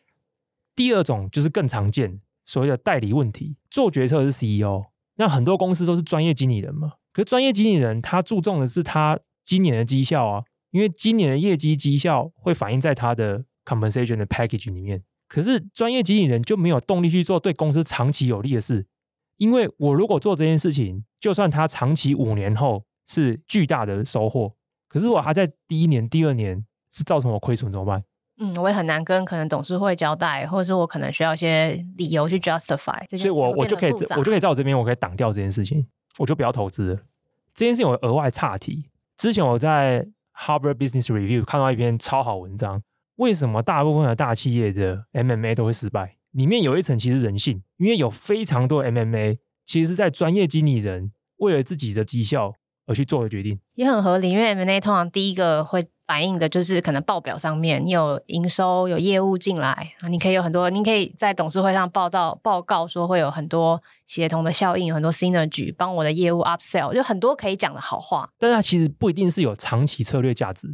第二种就是更常见，所谓的代理问题。做决策的是 CEO，那很多公司都是专业经理人嘛。可是专业经理人他注重的是他今年的绩效啊，因为今年的业绩绩效会反映在他的 compensation 的 package 里面。可是专业经理人就没有动力去做对公司长期有利的事，因为我如果做这件事情，就算他长期五年后是巨大的收获，可是我还在第一年、第二年是造成我亏损怎么办？嗯，我也很难跟可能董事会交代，或者是我可能需要一些理由去 justify。所以我我就可以我就可以在我这边，我可以挡掉这件事情，我就不要投资了。这件事情我额外岔题。之前我在 Harvard Business Review 看到一篇超好文章，为什么大部分的大企业的 MMA 都会失败？里面有一层其实人性，因为有非常多 MMA 其实是在专业经理人为了自己的绩效而去做的决定，也很合理。因为 MMA 通常第一个会。反映的就是可能报表上面你有营收有业务进来，你可以有很多，你可以在董事会上报道报告说会有很多协同的效应，有很多 synergy 帮我的业务 upsell，就很多可以讲的好话。但它其实不一定是有长期策略价值，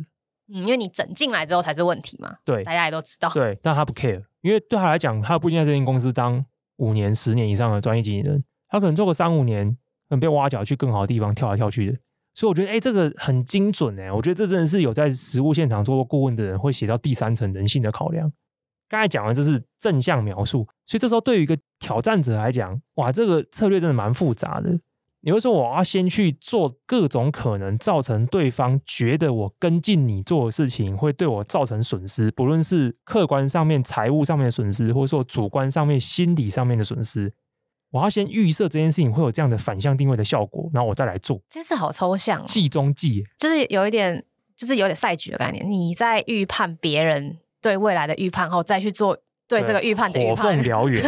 嗯，因为你整进来之后才是问题嘛。对，大家也都知道。对，但他不 care，因为对他来讲，他不一定在这间公司当五年、十年以上的专业经理人，他可能做个三五年，可能被挖角去更好的地方跳来跳去的。所以我觉得，哎、欸，这个很精准哎，我觉得这真的是有在实务现场做过顾问的人会写到第三层人性的考量。刚才讲的这是正向描述，所以这时候对于一个挑战者来讲，哇，这个策略真的蛮复杂的。你会说，我要先去做各种可能造成对方觉得我跟进你做的事情会对我造成损失，不论是客观上面财务上面的损失，或者说主观上面心理上面的损失。我要先预设这件事情会有这样的反向定位的效果，然后我再来做。这是好抽象，计中计，就是有一点，就是有点赛局的概念。你在预判别人对未来的预判后，再去做对这个预判的预判。火凤燎原，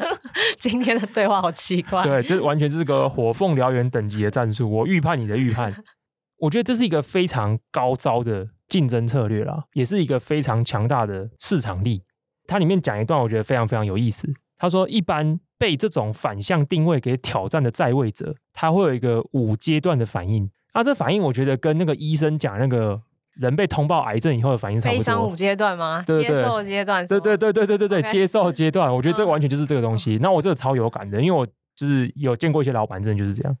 今天的对话好奇怪。对，这完全是个火凤燎原等级的战术。我预判你的预判，我觉得这是一个非常高招的竞争策略啦，也是一个非常强大的市场力。它里面讲一段，我觉得非常非常有意思。他说，一般被这种反向定位给挑战的在位者，他会有一个五阶段的反应。那这反应，我觉得跟那个医生讲那个。人被通报癌症以后的反应差不多。悲伤五阶段吗？对对对，接受阶段。对对对对对对对，Okay. 接受阶段。我觉得这个完全就是这个东西。嗯、那我这个超有感的，因为我就是有见过一些老板，真的就是这样。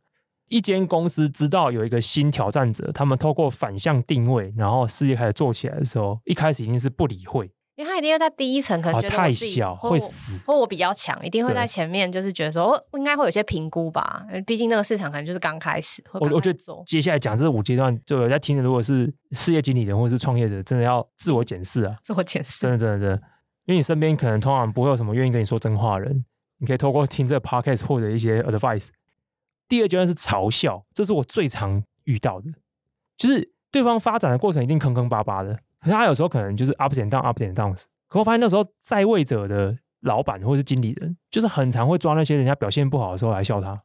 一间公司知道有一个新挑战者，他们透过反向定位，然后事业开始做起来的时候，一开始一定是不理会。因为他一定会在第一层可能觉得、哦、太小会死，或我比较强，一定会在前面就是觉得说，哦应该会有些评估吧。毕竟那个市场可能就是刚开始。我我觉得接下来讲这五阶段，就有在听的，如果是事业经理人或者是创业者，真的要自我检视啊，自我检视，真的真的真的，因为你身边可能通常不会有什么愿意跟你说真话的人，你可以透过听这个 podcast 或者一些 advice。第二阶段是嘲笑，这是我最常遇到的，就是对方发展的过程一定坑坑巴巴的。可是他有时候可能就是 up and down up and downs 可我发现那时候在位者的老板或者是经理人，就是很常会抓那些人家表现不好的时候来笑他。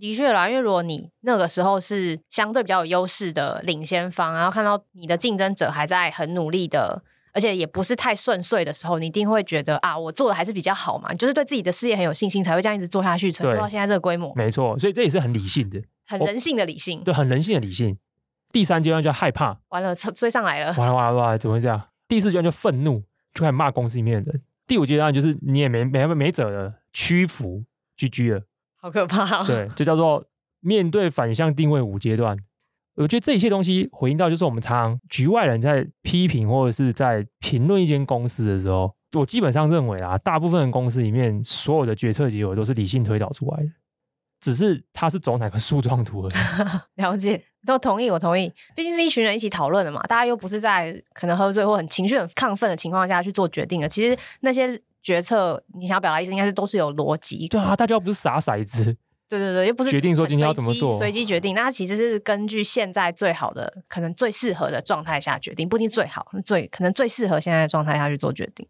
的确啦，因为如果你那个时候是相对比较有优势的领先方，然后看到你的竞争者还在很努力的，而且也不是太顺遂的时候，你一定会觉得啊，我做的还是比较好嘛，就是对自己的事业很有信心，才会这样一直做下去，做到现在这个规模。没错，所以这也是很理性的，很人性的理性，对，很人性的理性。第三阶段叫害怕，完了 追上来了，完了完了完了，怎么会这样？第四阶段就愤怒，就开始骂公司里面的人。第五阶段就是你也没没没辙了，屈服，GG 了，好可怕哦。对，这叫做面对反向定位五阶段。我觉得这一切东西回应到，就是我们常常局外人在批评或者是在评论一间公司的时候，我基本上认为啊，大部分的公司里面所有的决策结果都是理性推导出来的。只是他是走哪个树状图而已。了解，都同意，我同意。毕竟是一群人一起讨论的嘛，大家又不是在可能喝醉或很情绪很亢奋的情况下去做决定的。其实那些决策，你想要表达意思，应该是都是有逻辑。对啊，大家又不是傻骰子。对对对，又不是决定说今天要怎么做，随机决定。那他其实是根据现在最好的、可能最适合的状态下决定，不一定最好，最可能最适合现在的状态下去做决定。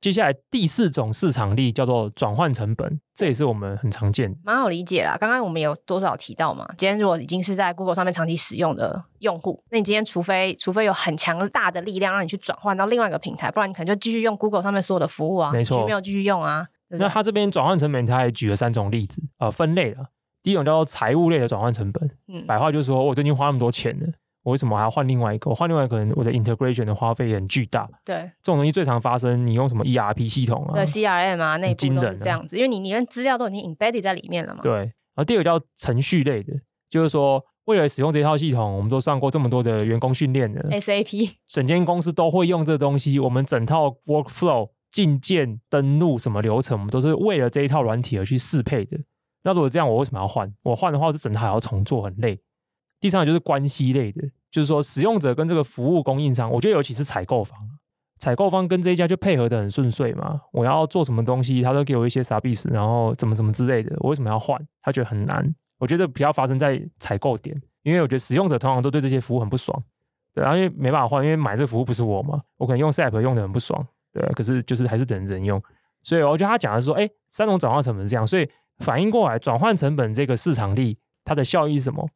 接下来第四种市场力叫做转换成本，这也是我们很常见的，蛮好理解啦。刚刚我们有多少提到嘛？今天如果已经是在 Google 上面长期使用的用户，那你今天除非除非有很强大的力量让你去转换到另外一个平台，不然你可能就继续用 Google 上面所有的服务啊，没错，没有继续用啊。那他这边转换成本，他还举了三种例子，呃，分类了。第一种叫做财务类的转换成本，嗯，白话就是说我最近花那么多钱了。我为什么还要换另外一个？我换另外一个，我的 integration 的花费也很巨大。对，这种东西最常发生。你用什么 ERP 系统啊？对，CRM 啊，那部都是这样子，因为你你连资料都已经 embedded 在里面了嘛。对。然后第二个叫程序类的，就是说为了使用这套系统，我们都上过这么多的员工训练的 SAP，整间公司都会用这东西。我们整套 workflow 进件登录什么流程，我们都是为了这一套软体而去适配的。那如果这样，我为什么要换？我换的话，是整套还要重做，很累。第三个就是关系类的。就是说，使用者跟这个服务供应商，我觉得尤其是采购方，采购方跟这一家就配合得很顺遂嘛。我要做什么东西，他都给我一些 service，然后怎么怎么之类的。我为什么要换？他觉得很难。我觉得比较发生在采购点，因为我觉得使用者通常都对这些服务很不爽，对，因为没办法换，因为买这个服务不是我嘛，我可能用 SAP 用得很不爽，对，可是就是还是等人用。所以我觉得他讲的是说，哎，三种转换成本是这样，所以反应过来转换成本这个市场力，它的效益是什么？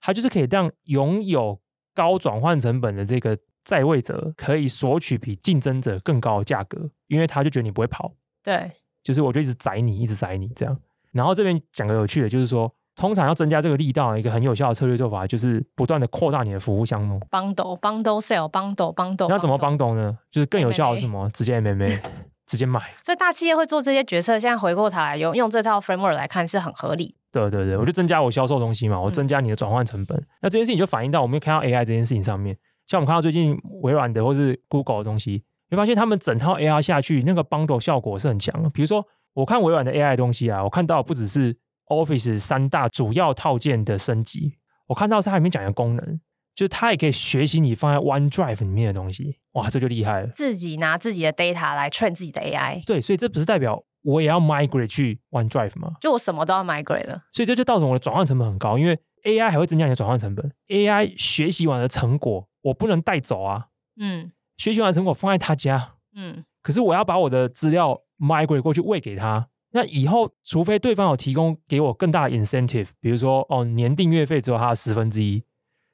它就是可以让拥有高转换成本的这个在位者可以索取比竞争者更高的价格，因为他就觉得你不会跑。对，就是我就一直宰你，一直宰你这样。然后这边讲个有趣的，就是说，通常要增加这个力道，一个很有效的策略做法，就是不断的扩大你的服务项目。Bundle Bundle Sale Bundle Bundle。那怎么 Bundle 呢？就是更有效的是什么？直接 MMA，直接买。所以大企业会做这些决策，现在回过头来用用这套 framework 来看是很合理。对对对，我就增加我销售东西嘛，我增加你的转换成本。嗯、那这件事情就反映到我们又看到 AI 这件事情上面，像我们看到最近微软的或是 Google 的东西，你发现他们整套 AI 下去，那个 bundle 效果是很强的。比如说，我看微软的 AI 的东西啊，我看到不只是 Office 三大主要套件的升级，我看到是它里面讲的功能，就是它也可以学习你放在 OneDrive 里面的东西，哇，这就厉害了。自己拿自己的 data 来 train 自己的 AI，对，所以这不是代表。我也要 migrate 去 OneDrive 吗？就我什么都要 migrate 了，所以这就造成我的转换成本很高，因为 AI 还会增加你的转换成本。AI 学习完的成果我不能带走啊，嗯，学习完的成果放在他家，嗯，可是我要把我的资料 migrate 过去喂给他，那以后除非对方有提供给我更大的 incentive，比如说哦年订阅费只有他的十分之一，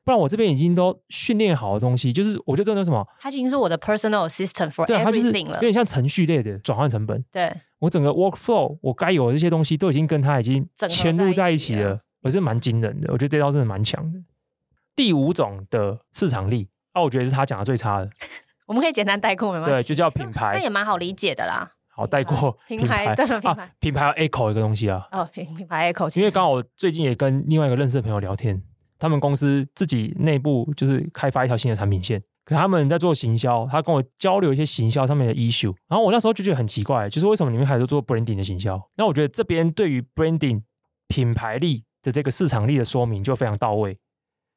不然我这边已经都训练好的东西，就是我觉得这叫什么？它已经是我的 personal assistant for 对，它就是 everything 了，有点像程序类的转换成本。对，我整个 workflow 我该有的这些东西都已经跟它已经嵌入在一起了，我是蛮惊人的。我觉得这招真的蛮强的。第五种的市场力，啊，我觉得是他讲的最差的。我们可以简单带过没关系，对，就叫品牌，那也蛮好理解的啦。好带过品牌，对品牌，品牌要 echo 一个东西啊。哦，品品牌 echo，因为刚好我最近也跟另外一个认识的朋友聊天，他们公司自己内部就是开发一条新的产品线，可他们在做行销，他跟我交流一些行销上面的 issue，然后我那时候就觉得很奇怪，就是为什么你们还在做 branding 的行销？那我觉得这边对于 branding 品牌力的这个市场力的说明就非常到位。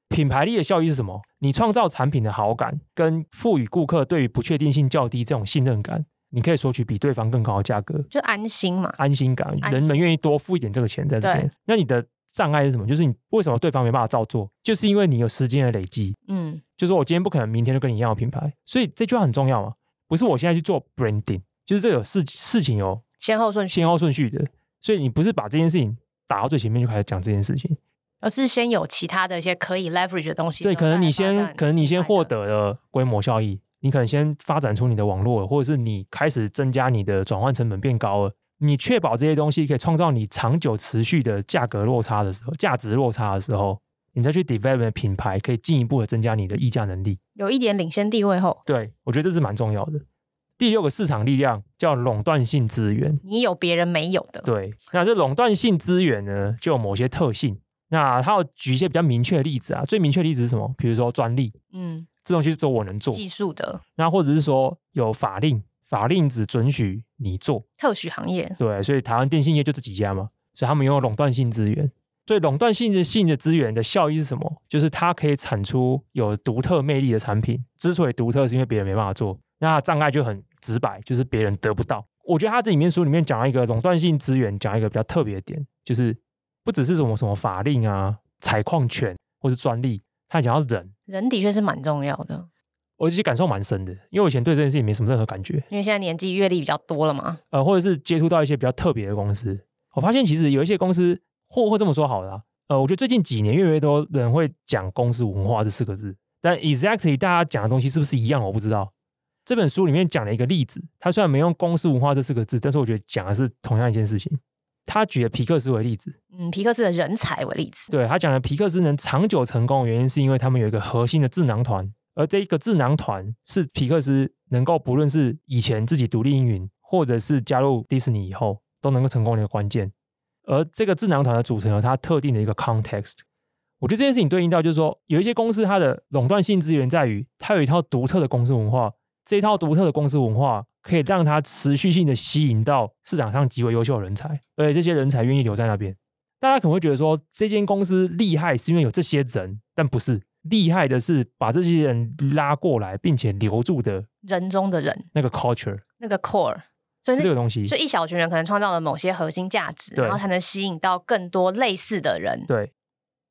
品牌力的效益是什么？你创造产品的好感，跟赋予顾客对于不确定性较低这种信任感。你可以索取比对方更高的价格，就安心嘛，安心感，人们愿意多付一点这个钱在这边。那你的障碍是什么？就是你为什么对方没办法照做？就是因为你有时间的累积。嗯，就是我今天不可能明天就跟你一样的品牌，所以这句话很重要嘛。不是我现在去做 branding，就是这个有事事情有先后顺序，先后顺序的。所以你不是把这件事情打到最前面就开始讲这件事情，而是先有其他的一些可以 leverage 的东西。对，可能你先，可能你先获得了规模效益。你可能先发展出你的网络，或者是你开始增加你的转换成本变高了。你确保这些东西可以创造你长久持续的价格落差的时候，价值落差的时候，你再去 develop 品牌，可以进一步的增加你的议价能力，有一点领先地位后。对，我觉得这是蛮重要的。第六个市场力量叫垄断性资源，你有别人没有的。对，那这垄断性资源呢，就有某些特性。那它要举一些比较明确的例子啊，最明确的例子是什么？比如说专利，嗯。这东西只有我能做，技术的。那或者是说有法令，法令只准许你做特许行业。对，所以台湾电信业就这几家嘛，所以他们拥有垄断性资源。所以垄断性的性的资源的效益是什么？就是它可以产出有独特魅力的产品。之所以独特，是因为别人没办法做。那它障碍就很直白，就是别人得不到。我觉得他这里面书里面讲了一个垄断性资源，讲一个比较特别的点，就是不只是什么什么法令啊、采矿权或是专利。他讲到人，人的确是蛮重要的，我其实感受蛮深的，因为我以前对这件事情没什么任何感觉，因为现在年纪阅历比较多了嘛，呃，或者是接触到一些比较特别的公司，我发现其实有一些公司，或或这么说好了啊，呃，我觉得最近几年越来越多人会讲公司文化这四个字，但 exactly 大家讲的东西是不是一样，我不知道。这本书里面讲了一个例子，他虽然没用公司文化这四个字，但是我觉得讲的是同样一件事情。他举了皮克斯为例子，嗯，皮克斯的人才为例子。对，他讲了皮克斯能长久成功的原因，是因为他们有一个核心的智囊团，而这一个智囊团是皮克斯能够不论是以前自己独立运营，或者是加入迪士尼以后，都能够成功的一个关键。而这个智囊团的组成有它特定的一个 context。我觉得这件事情对应到就是说，有一些公司它的垄断性资源在于它有一套独特的公司文化，这一套独特的公司文化。可以让它持续性的吸引到市场上极为优秀的人才，而且这些人才愿意留在那边。大家可能会觉得说，这间公司厉害是因为有这些人，但不是，厉害的是把这些人拉过来，并且留住的人中的人，那个 culture，那个 core，所以是这个东西。所以一小群人可能创造了某些核心价值，然后才能吸引到更多类似的人。对，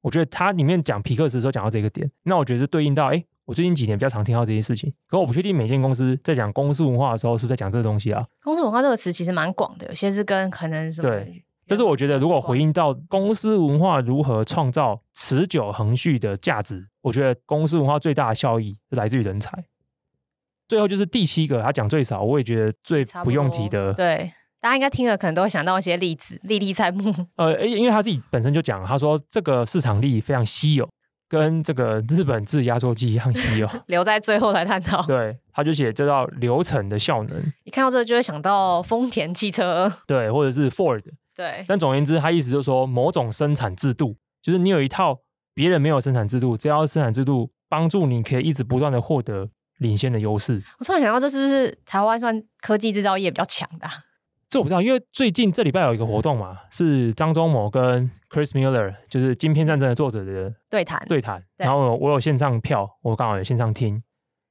我觉得它里面讲皮克斯的时候讲到这个点，那我觉得是对应到哎。我最近几年比较常听到这件事情，可我不确定每间公司在讲公司文化的时候是不是在讲这个东西啊？公司文化这个词其实蛮广的，有些是跟可能什么。对，但是我觉得如果回应到公司文化如何创造持久恒续的价值，我觉得公司文化最大的效益是来自于人才。最后就是第七个，他讲最少，我也觉得最不用提的。对，大家应该听了可能都会想到一些例子，历历在目。呃，因为他自己本身就讲，他说这个市场力非常稀有。跟这个日本制压缩机一样稀有，留在最后来探讨。对，他就写这道流程的效能。一看到这个就会想到丰田汽车，对，或者是 Ford。对。但总而言之，他意思就是说，某种生产制度，就是你有一套别人没有生产制度，只要生产制度帮助你可以一直不断的获得领先的优势。我突然想到，这是不是台湾算科技制造业比较强的啊？这我不知道，因为最近这礼拜有一个活动嘛，是张忠谋跟 Chris Miller，就是《晶片战争》的作者的对谈。对谈，然后我有线上票，我刚好有线上听。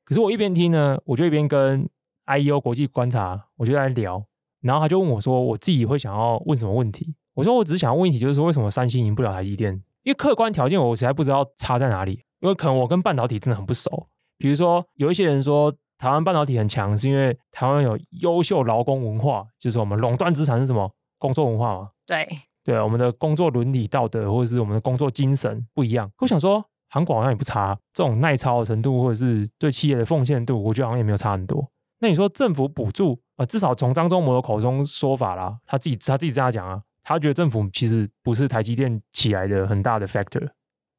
可是我一边听呢，我就一边跟 IEO 国际观察，我就在聊。然后他就问我说：“我自己会想要问什么问题？”我说：“我只是想要问一题，就是说为什么三星赢不了台积电？因为客观条件我实在不知道差在哪里。因为可能我跟半导体真的很不熟。比如说有一些人说。”台湾半导体很强，是因为台湾有优秀劳工文化，就是我们垄断资产是什么？工作文化嘛，对对，我们的工作伦理道德或者是我们的工作精神不一样。我想说，韩国好像也不差，这种耐操的程度或者是对企业的奉献度，我觉得好像也没有差很多。那你说政府补助啊、呃，至少从张忠谋的口中说法啦，他自己他自己这样讲啊，他觉得政府其实不是台积电起来的很大的 factor。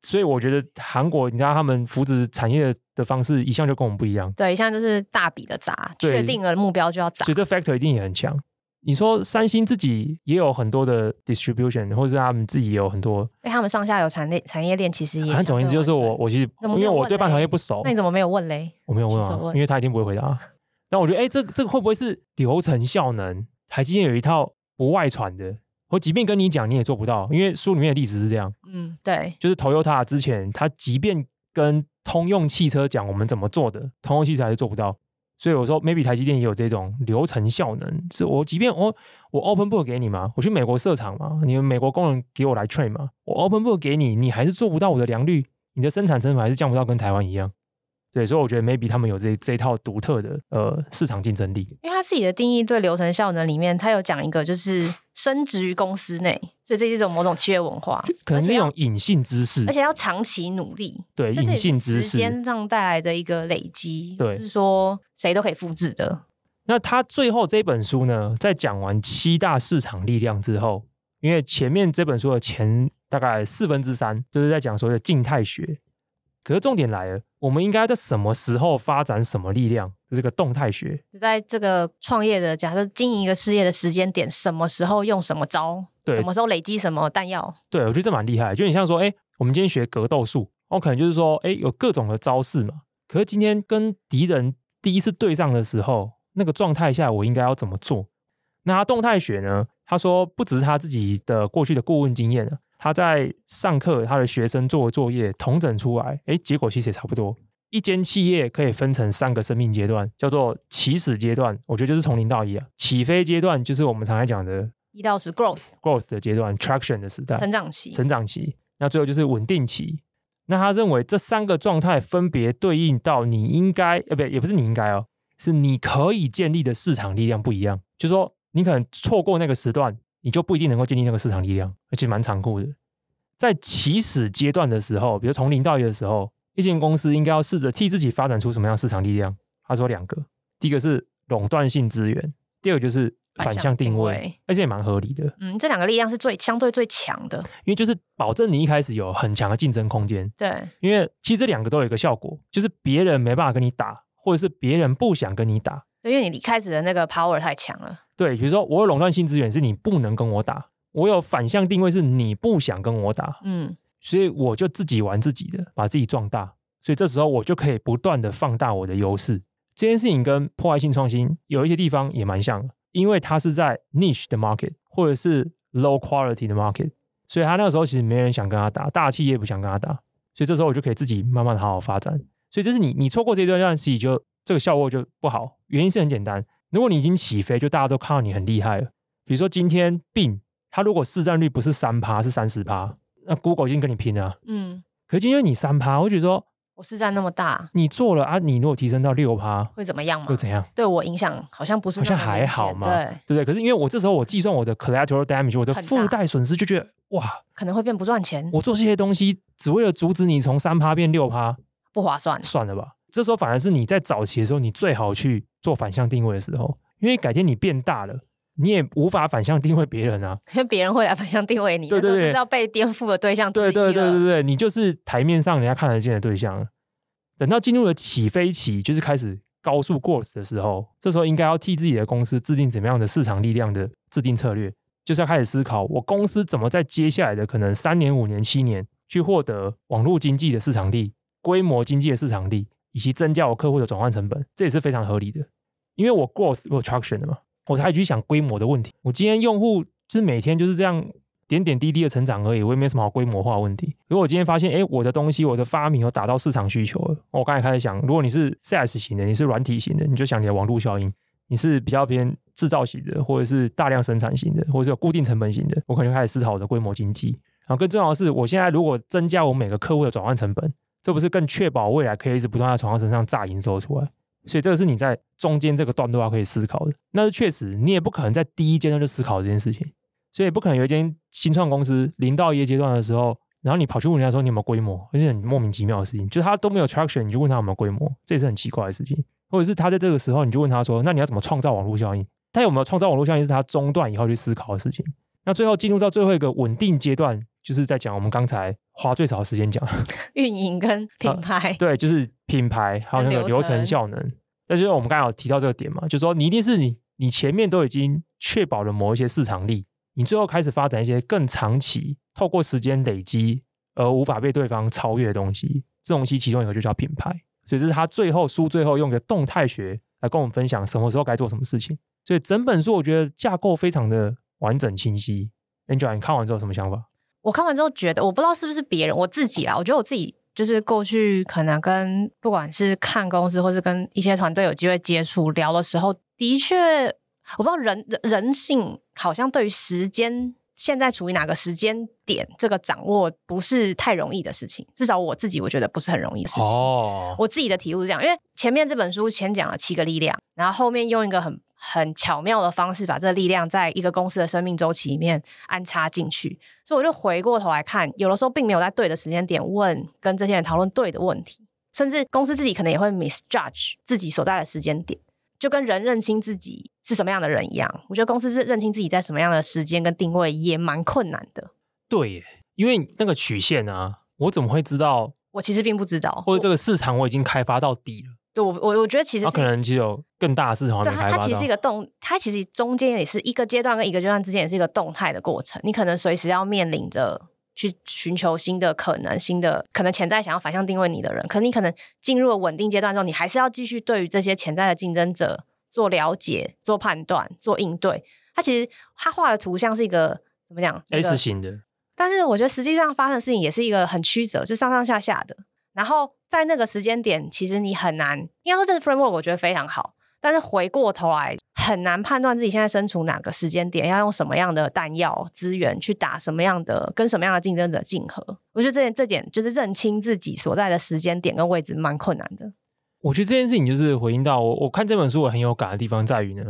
所以我觉得韩国，你知道他们扶持产业的方式一向就跟我们不一样。对，一向就是大笔的砸，确定了目标就要砸。所以这 factor 一定也很强。你说三星自己也有很多的 distribution，或者是他们自己也有很多。哎，他们上下游产业产业链其实也。反正总言之就是我，我其实因为我对半导体不熟。那你怎么没有问嘞？我没有问啊，问因为他一定不会回答。但我觉得，哎，这这个会不会是流程效能？台积电有一套不外传的。我即便跟你讲，你也做不到，因为书里面的例子是这样。嗯，对，就是 Toyota 之前，他即便跟通用汽车讲我们怎么做的，通用汽车还是做不到。所以我说，maybe 台积电也有这种流程效能，是我即便我我 open book 给你嘛，我去美国设厂嘛，你们美国工人给我来 train 嘛，我 open book 给你，你还是做不到我的良率，你的生产成本还是降不到跟台湾一样。对，所以我觉得 maybe 他们有这这一套独特的呃市场竞争力。因为他自己的定义对流程效能里面，他有讲一个就是深植于公司内，所以这是一种某种企业文化，可能是一种隐性知识，而且要长期努力。对，隐性知识时间上带来的一个累积，对，是说谁都可以复制的。那他最后这本书呢，在讲完七大市场力量之后，因为前面这本书的前大概四分之三就是在讲所谓的静态学。可是重点来了，我们应该在什么时候发展什么力量？这是个动态学。就在这个创业的假设经营一个事业的时间点，什么时候用什么招？对，什么时候累积什么弹药？对，我觉得这蛮厉害。就你像说，哎，我们今天学格斗术，我可能就是说，哎，有各种的招式嘛。可是今天跟敌人第一次对上的时候，那个状态下，我应该要怎么做？那他动态学呢？他说，不只是他自己的过去的顾问经验他在上课，他的学生做的作业统整出来，哎，结果其实也差不多。一间企业可以分成三个生命阶段，叫做起始阶段，我觉得就是从零到一啊。起飞阶段就是我们常来讲的，一到十 growth growth 的阶段，traction 的时代，成长期，成长期。那最后就是稳定期。那他认为这三个状态分别对应到你应该，呃，不，也不是你应该哦，是你可以建立的市场力量不一样。就是说，你可能错过那个时段。你就不一定能够建立那个市场力量，而且蛮残酷的。在起始阶段的时候，比如从零到一的时候，一间公司应该要试着替自己发展出什么样的市场力量？他说两个，第一个是垄断性资源，第二个就是反向定位，定位而且也蛮合理的。嗯，这两个力量是最相对最强的，因为就是保证你一开始有很强的竞争空间。对，因为其实这两个都有一个效果，就是别人没办法跟你打，或者是别人不想跟你打。因为你一开始的那个 power 太强了。对，比如说我有垄断性资源，是你不能跟我打；我有反向定位，是你不想跟我打。嗯，所以我就自己玩自己的，把自己壮大。所以这时候我就可以不断的放大我的优势。这件事情跟破坏性创新有一些地方也蛮像的，因为它是在 niche 的 market 或者是 low quality 的 market，所以他那个时候其实没人想跟他打，大企业不想跟他打。所以这时候我就可以自己慢慢的好好发展。所以这是你你错过这段段时期就。这个效果就不好，原因是很简单。如果你已经起飞，就大家都看到你很厉害了。比如说今天 Bing，它如果市占率不是三趴，是三十趴，那 Google 已经跟你拼了。嗯。可是今天你三趴，我觉得说，我市占那么大，你做了啊，你如果提升到六趴，会怎么样吗？会怎样？对我影响好像不是，好像还好嘛，对，对不对？可是因为我这时候我计算我的 collateral damage，我的附带损失，就觉得哇，可能会变不赚钱。我做这些东西只为了阻止你从三趴变六趴，不划算，算了吧。这时候反而是你在早期的时候，你最好去做反向定位的时候，因为改天你变大了，你也无法反向定位别人啊，因 为别人会来反向定位你，对对对，就是要被颠覆的对象。对对对对对，你就是台面上人家看得见的对象。等到进入了起飞期，就是开始高速 growth 的时候，这时候应该要替自己的公司制定怎么样的市场力量的制定策略，就是要开始思考我公司怎么在接下来的可能三年、五年、七年去获得网络经济的市场力、规模经济的市场力。以及增加我客户的转换成本，这也是非常合理的。因为我 growth 我 traction 的嘛，我才去想规模的问题。我今天用户就是每天就是这样点点滴滴的成长而已，我也没什么好规模化问题。如果我今天发现，哎，我的东西，我的发明有达到市场需求了，我刚才开始想，如果你是 SaaS 型的，你是软体型的，你就想你的网络效应；你是比较偏制造型的，或者是大量生产型的，或者是有固定成本型的，我可能就开始思考我的规模经济。然后更重要的是，我现在如果增加我每个客户的转换成本。这不是更确保未来可以一直不断在从他身上榨营收出来？所以这个是你在中间这个段落要可以思考的。那是确实，你也不可能在第一阶段就思考这件事情。所以不可能有一间新创公司零到一阶段的时候，然后你跑去问人家说你有没有规模，而且很莫名其妙的事情，就他都没有 traction，你就问他有没有规模，这也是很奇怪的事情。或者是他在这个时候，你就问他说，那你要怎么创造网络效应？他有没有创造网络效应是他中断以后去思考的事情。那最后进入到最后一个稳定阶段，就是在讲我们刚才花最少的时间讲 运营跟品牌、啊，对，就是品牌还有那个流程效能。那就是我们刚才有提到这个点嘛，就是说你一定是你你前面都已经确保了某一些市场力，你最后开始发展一些更长期、透过时间累积而无法被对方超越的东西。这东西其中一个就叫品牌，所以这是他最后书最后用的动态学来跟我们分享什么时候该做什么事情。所以整本书我觉得架构非常的完整清晰。Angela，你看完之后什么想法？我看完之后觉得，我不知道是不是别人，我自己啦，我觉得我自己就是过去可能跟不管是看公司，或是跟一些团队有机会接触聊的时候，的确，我不知道人人性好像对于时间现在处于哪个时间点，这个掌握不是太容易的事情。至少我自己我觉得不是很容易的事情。哦，我自己的体悟是这样，因为前面这本书先讲了七个力量，然后后面用一个很。很巧妙的方式把这个力量在一个公司的生命周期里面安插进去，所以我就回过头来看，有的时候并没有在对的时间点问跟这些人讨论对的问题，甚至公司自己可能也会 misjudge 自己所在的时间点，就跟人认清自己是什么样的人一样。我觉得公司是认清自己在什么样的时间跟定位也蛮困难的。对耶，因为那个曲线啊，我怎么会知道？我其实并不知道，或者这个市场我已经开发到底了。对，我我我觉得其实它可能只有更大的市场还没开发到。对，它它其实是一个动，它其实中间也是一个阶段跟一个阶段之间也是一个动态的过程。你可能随时要面临着去寻求新的可能、新的可能潜在想要反向定位你的人。可能你可能进入了稳定阶段之后，你还是要继续对于这些潜在的竞争者做了解、做判断、做应对。它其实它画的图像是一个怎么讲？S 型的。但是我觉得实际上发生的事情也是一个很曲折，就上上下下的。然后在那个时间点，其实你很难，应该说这个 framework 我觉得非常好，但是回过头来很难判断自己现在身处哪个时间点，要用什么样的弹药资源去打什么样的，跟什么样的竞争者竞合。我觉得这点这点就是认清自己所在的时间点跟位置蛮困难的。我觉得这件事情就是回应到我，我看这本书我很有感的地方在于呢，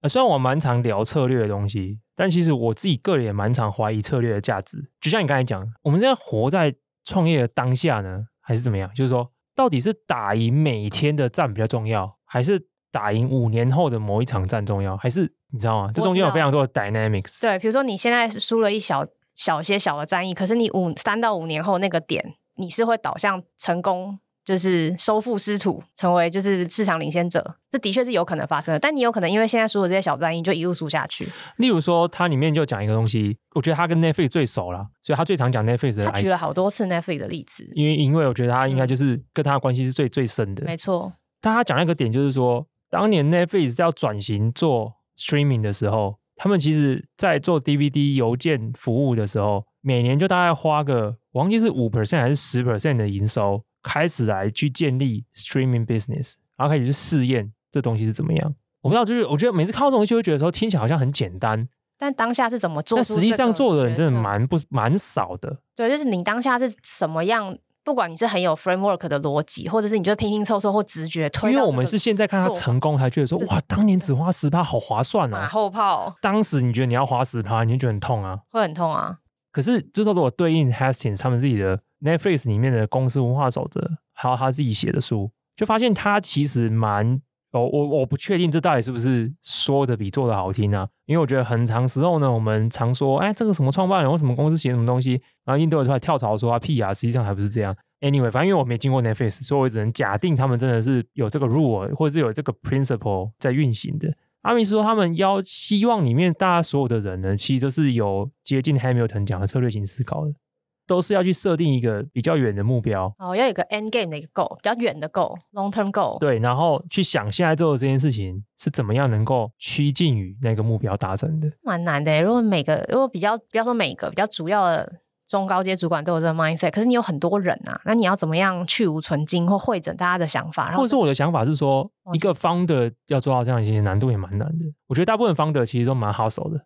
呃，虽然我蛮常聊策略的东西，但其实我自己个人也蛮常怀疑策略的价值。就像你刚才讲，我们现在活在创业的当下呢。还是怎么样？就是说，到底是打赢每天的战比较重要，还是打赢五年后的某一场战重要？还是你知道吗？这中间有非常多的 dynamics。对，比如说你现在是输了一小小些小的战役，可是你五三到五年后那个点，你是会导向成功。就是收复失土，成为就是市场领先者，这的确是有可能发生的。但你有可能因为现在输的这些小战役，就一路输下去。例如说，它里面就讲一个东西，我觉得他跟 Netflix 最熟了，所以他最常讲 Netflix 的。他举了好多次 Netflix 的例子，因为因为我觉得他应该就是跟他的关系是最最深的。没错。但他讲那个点就是说，当年 Netflix 要转型做 streaming 的时候，他们其实在做 DVD 邮件服务的时候，每年就大概花个我忘记是五 percent 还是十 percent 的营收。开始来去建立 streaming business，然后开始去试验这东西是怎么样。我不知道，就是我觉得每次看到这东西，会觉得说听起来好像很简单，但当下是怎么做？但实际上做的人真的蛮不蛮少的。对，就是你当下是什么样，不管你是很有 framework 的逻辑，或者是你就拼拼凑凑或直觉推。因为我们是现在看他成功，才觉得说哇，当年只花十趴好划算啊！马后炮。当时你觉得你要花十趴，你就觉得很痛啊？会很痛啊。可是就是如果对应 Hastings 他们自己的 Netflix 里面的公司文化守则。还有他自己写的书，就发现他其实蛮……哦，我我不确定这到底是不是说的比做的好听啊？因为我觉得很长时候呢，我们常说，哎，这个什么创办人或什么公司写什么东西，然后印度人出来跳槽说啊屁啊，实际上还不是这样。Anyway，反正因为我没经过 Netflix，所以我只能假定他们真的是有这个 rule 或者是有这个 principle 在运行的。阿米斯说，他们要希望里面大家所有的人呢，其实都是有接近 Hamilton 讲的策略型思考的。都是要去设定一个比较远的目标哦，要有一个 end game 的一个 goal，比较远的 goal，long term goal。对，然后去想现在做的这件事情是怎么样能够趋近于那个目标达成的，蛮难的。如果每个如果比较不要说每个比较主要的中高阶主管都有这个 mindset，可是你有很多人啊，那你要怎么样去无存菁或会诊大家的想法？然后或者说我的想法是说，一个 founder 要做到这样一些难度也蛮难的。我觉得大部分 founder 其实都蛮 hustle 的，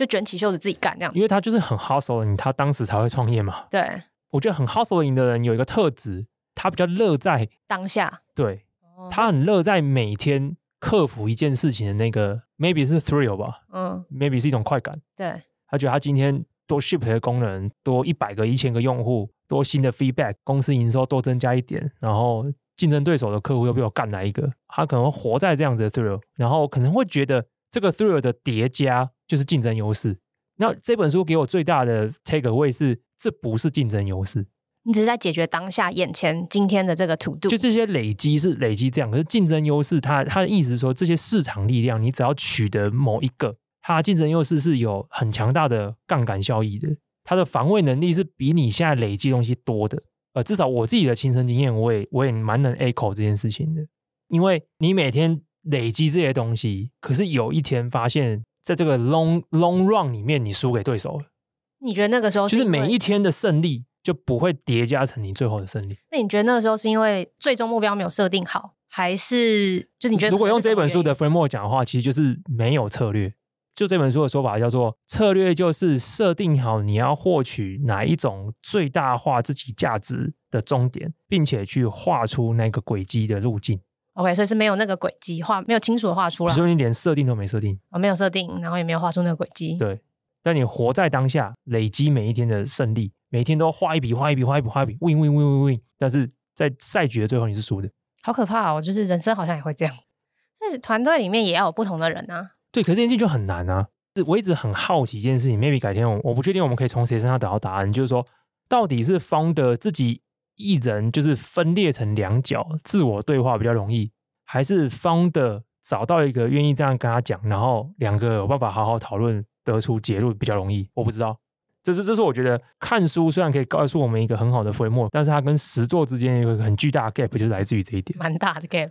就卷起袖子自己干这样，因为他就是很 hustle，你他当时才会创业嘛。对。我觉得很 hustling 的人有一个特质，他比较乐在当下。对，他很乐在每天克服一件事情的那个，maybe 是 thrill 吧，嗯，maybe 是一种快感。对，他觉得他今天多 ship 的功能多一百个、一千个用户，多新的 feedback，公司营收多增加一点，然后竞争对手的客户又被我干来一个，他可能活在这样子的 thrill，然后可能会觉得这个 thrill 的叠加就是竞争优势。那这本书给我最大的 take away 是，这不是竞争优势。你只是在解决当下眼前今天的这个 to do，就这些累积是累积这样，可是竞争优势，它它的意思是说，这些市场力量，你只要取得某一个，它竞争优势是有很强大的杠杆效益的，它的防卫能力是比你现在累积东西多的。呃，至少我自己的亲身经验，我也我也蛮能 echo 这件事情的，因为你每天累积这些东西，可是有一天发现，在这个 long long run 里面，你输给对手了。你觉得那个时候是就是每一天的胜利？就不会叠加成你最后的胜利。那你觉得那个时候是因为最终目标没有设定好，还是就你觉得？如果用这本书的 framework 讲的话，其实就是没有策略。就这本书的说法叫做策略，就是设定好你要获取哪一种最大化自己价值的终点，并且去画出那个轨迹的路径。OK，所以是没有那个轨迹画，没有清楚的画出来。所以你连设定都没设定，我没有设定，然后也没有画出那个轨迹。对，但你活在当下，累积每一天的胜利。每天都画一笔，画一笔，画一笔，画一笔，win win win win win。但是在赛局的最后，你是输的，好可怕哦！就是人生好像也会这样，所以团队里面也要有不同的人啊。对，可是这件事情就很难啊。是我一直很好奇一件事情，maybe 改天我我不确定我们可以从谁身上得到答案，就是说，到底是 founder 自己一人就是分裂成两角，自我对话比较容易，还是 founder 找到一个愿意这样跟他讲，然后两个有办法好好讨论，得出结论比较容易？我不知道。这是这是我觉得看书虽然可以告诉我们一个很好的 framework，但是它跟实作之间有一个很巨大的 gap，就是来自于这一点，蛮大的 gap。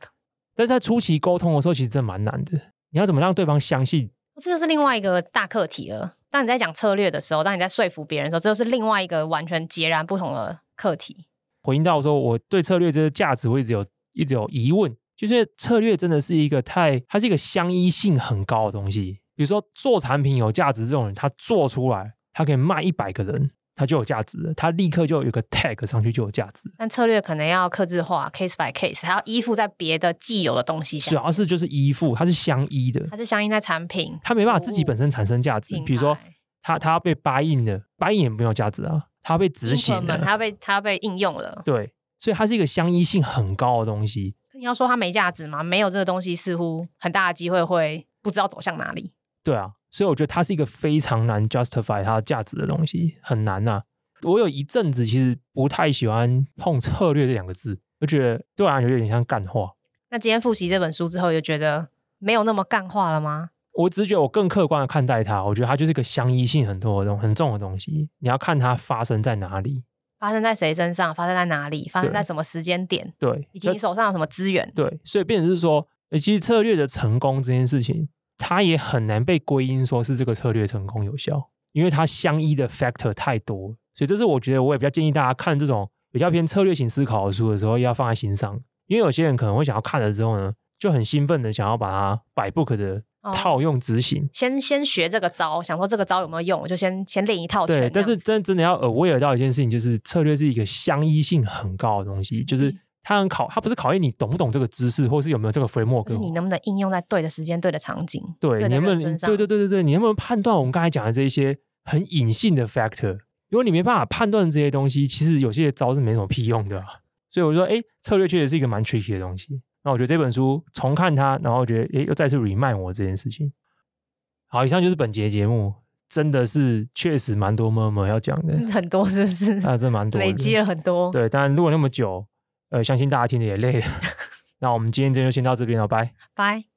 但是在初期沟通的时候，其实真的蛮难的。你要怎么让对方相信？这就是另外一个大课题了。当你在讲策略的时候，当你在说服别人的时候，这就是另外一个完全截然不同的课题。回应到说，我对策略这个价值，我一直有一直有疑问，就是策略真的是一个太，它是一个相依性很高的东西。比如说做产品有价值这种人，他做出来。他可以卖一百个人，他就有价值了。他立刻就有个 tag 上去就有价值。但策略可能要克制化，case by case，还要依附在别的既有的东西上。主要是就是依附，它是相依的。它是相依在产品，它没办法自己本身产生价值。比如说，他他要被 buy in 的，buy in 也没有价值啊。它被执行了，它被它被应用了。对，所以它是一个相依性很高的东西。你要说它没价值吗？没有这个东西，似乎很大的机会会不知道走向哪里。对啊。所以我觉得它是一个非常难 justify 它的价值的东西，很难呐、啊。我有一阵子其实不太喜欢碰策略这两个字，我觉得对我来讲有点像干话。那今天复习这本书之后，就觉得没有那么干话了吗？我只是觉得我更客观的看待它，我觉得它就是一个相依性很多的东很重的东西。你要看它发生在哪里，发生在谁身上，发生在哪里，发生在什么时间点，对，以及你手上有什么资源，对。所以变成是说，其实策略的成功这件事情。它也很难被归因说是这个策略成功有效，因为它相依的 factor 太多，所以这是我觉得我也比较建议大家看这种比较偏策略型思考的书的时候要放在心上，因为有些人可能会想要看了之后呢，就很兴奋的想要把它 by book 的套用执行，哦、先先学这个招，想说这个招有没有用，我就先先练一套。对，但是真真的要 aware 到一件事情，就是策略是一个相依性很高的东西，就是。它很考，它不是考验你懂不懂这个知识，或是有没有这个 framework，是你能不能应用在对的时间、对的场景。对，你能不能？对对对对对，你能不能判断我们刚才讲的这一些很隐性的 factor？如果你没办法判断这些东西，其实有些招是没什么屁用的。所以我说，哎，策略确实是一个蛮 tricky 的东西。那我觉得这本书重看它，然后我觉得，诶，又再次 remind 我这件事情。好，以上就是本节节目，真的是确实蛮多 murmur 要讲的，很多是不是？啊，真蛮多，累积了很多。对，但如果那么久。呃，相信大家听的也累了，那我们今天就先到这边了，拜拜。